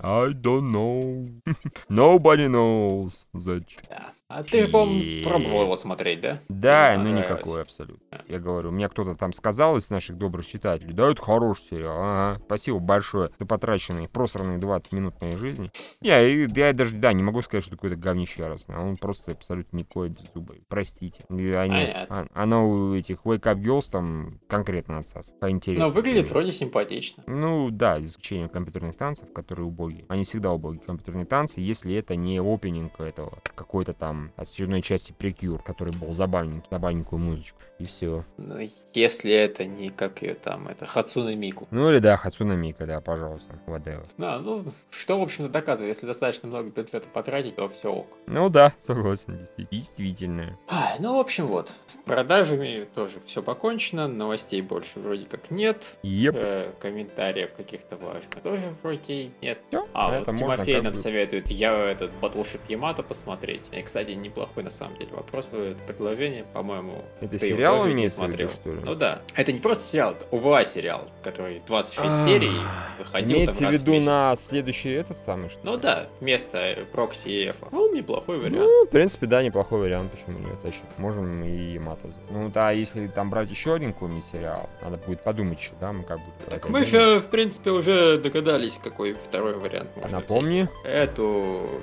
I don't know. Nobody knows. Зачем? Да. А ты, же, по-моему, пробовал его смотреть, да? Да, ну никакой абсолютно. Я говорю, мне кто-то там сказал из наших добрых читателей, да, это хороший сериал, ага, спасибо большое за потраченные, просранные 20 минут моей жизни. Я, я даже, да, не могу сказать, что какой-то говнище яростный, а он просто абсолютно никакой без зуба. Простите. Они, а- оно у этих Wake Up Girls там конкретно отсас, поинтереснее. Но выглядит вроде симпатично. Ну да, за исключением компьютерных танцев, которые убогие. Они всегда убогие компьютерные танцы, если это не опенинг этого, какой-то там очередной части прикюр, который был забавненький, забавненькую музычку. И все. Ну, если это не как ее там, это Хацуна Мику. Ну или да, Хацуна Мика, да, пожалуйста, whatever. Да, ну, что, в общем-то, доказывает, если достаточно много бюджета потратить, то все ок. Ну да, согласен, действи- действительно. Ай, ну, в общем, вот. С продажами тоже все покончено, новостей больше вроде как нет. Еп. Э, комментариев каких-то важных тоже вроде нет. Всё, А, это вот Тимофей нам бы- советует я этот Battleship Ямато посмотреть. И, кстати, неплохой на самом деле вопрос, э, это предложение, по-моему. Это ты его сериал тоже не имеется в виду, смотрел. что ли? Ну да. Это не просто сериал, это ОВА сериал, который 26 серий выходил Имеется там в виду месяц. на следующий этот самый, что ли? Ну да, вместо прокси и эфа. Ну, неплохой вариант. Ну, в принципе, да, неплохой вариант, почему нет, точно. Можем и мата. Ну да, если там брать еще один какой-нибудь сериал, надо будет подумать еще, да, мы как бы... Так мы же, в принципе, уже догадались, какой второй вариант можно взять. Напомни. Эту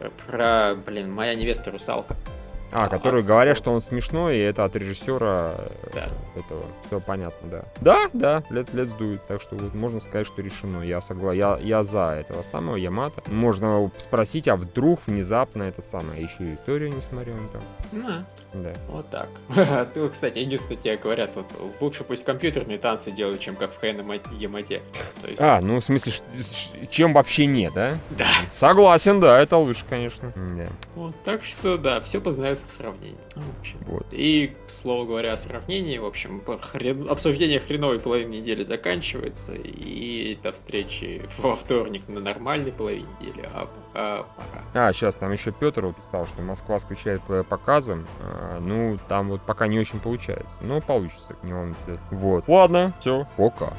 э, про, блин, моя невеста русалка. А, который а, говорят, что он смешной, и это от режиссера э, Да. этого. Все понятно, да. Да, да, let's do it. Так что вот можно сказать, что решено. Я согласен. Я, я за этого самого Ямата. Можно спросить, а вдруг внезапно это самое. Еще и Викторию не смотрел там. Ну, Да. вот так. Ты, кстати, единственное, тебе говорят, вот лучше пусть компьютерные танцы делают, чем как в Хэн Ямате. Есть, А, ну в смысле, чем вообще нет, да? да. Согласен, да, это лучше, конечно. Да. Вот, так что, да, все познается нуждаются в сравнении. Ну, вот. И, к слову говоря, о сравнении, в общем, хрен... обсуждение хреновой половины недели заканчивается, и до встречи во вторник на нормальной половине недели, а пока пора. А, сейчас там еще Петр писал, что Москва скучает по показам. А, ну, там вот пока не очень получается. Но получится, не он. Вот. Ладно, все, пока.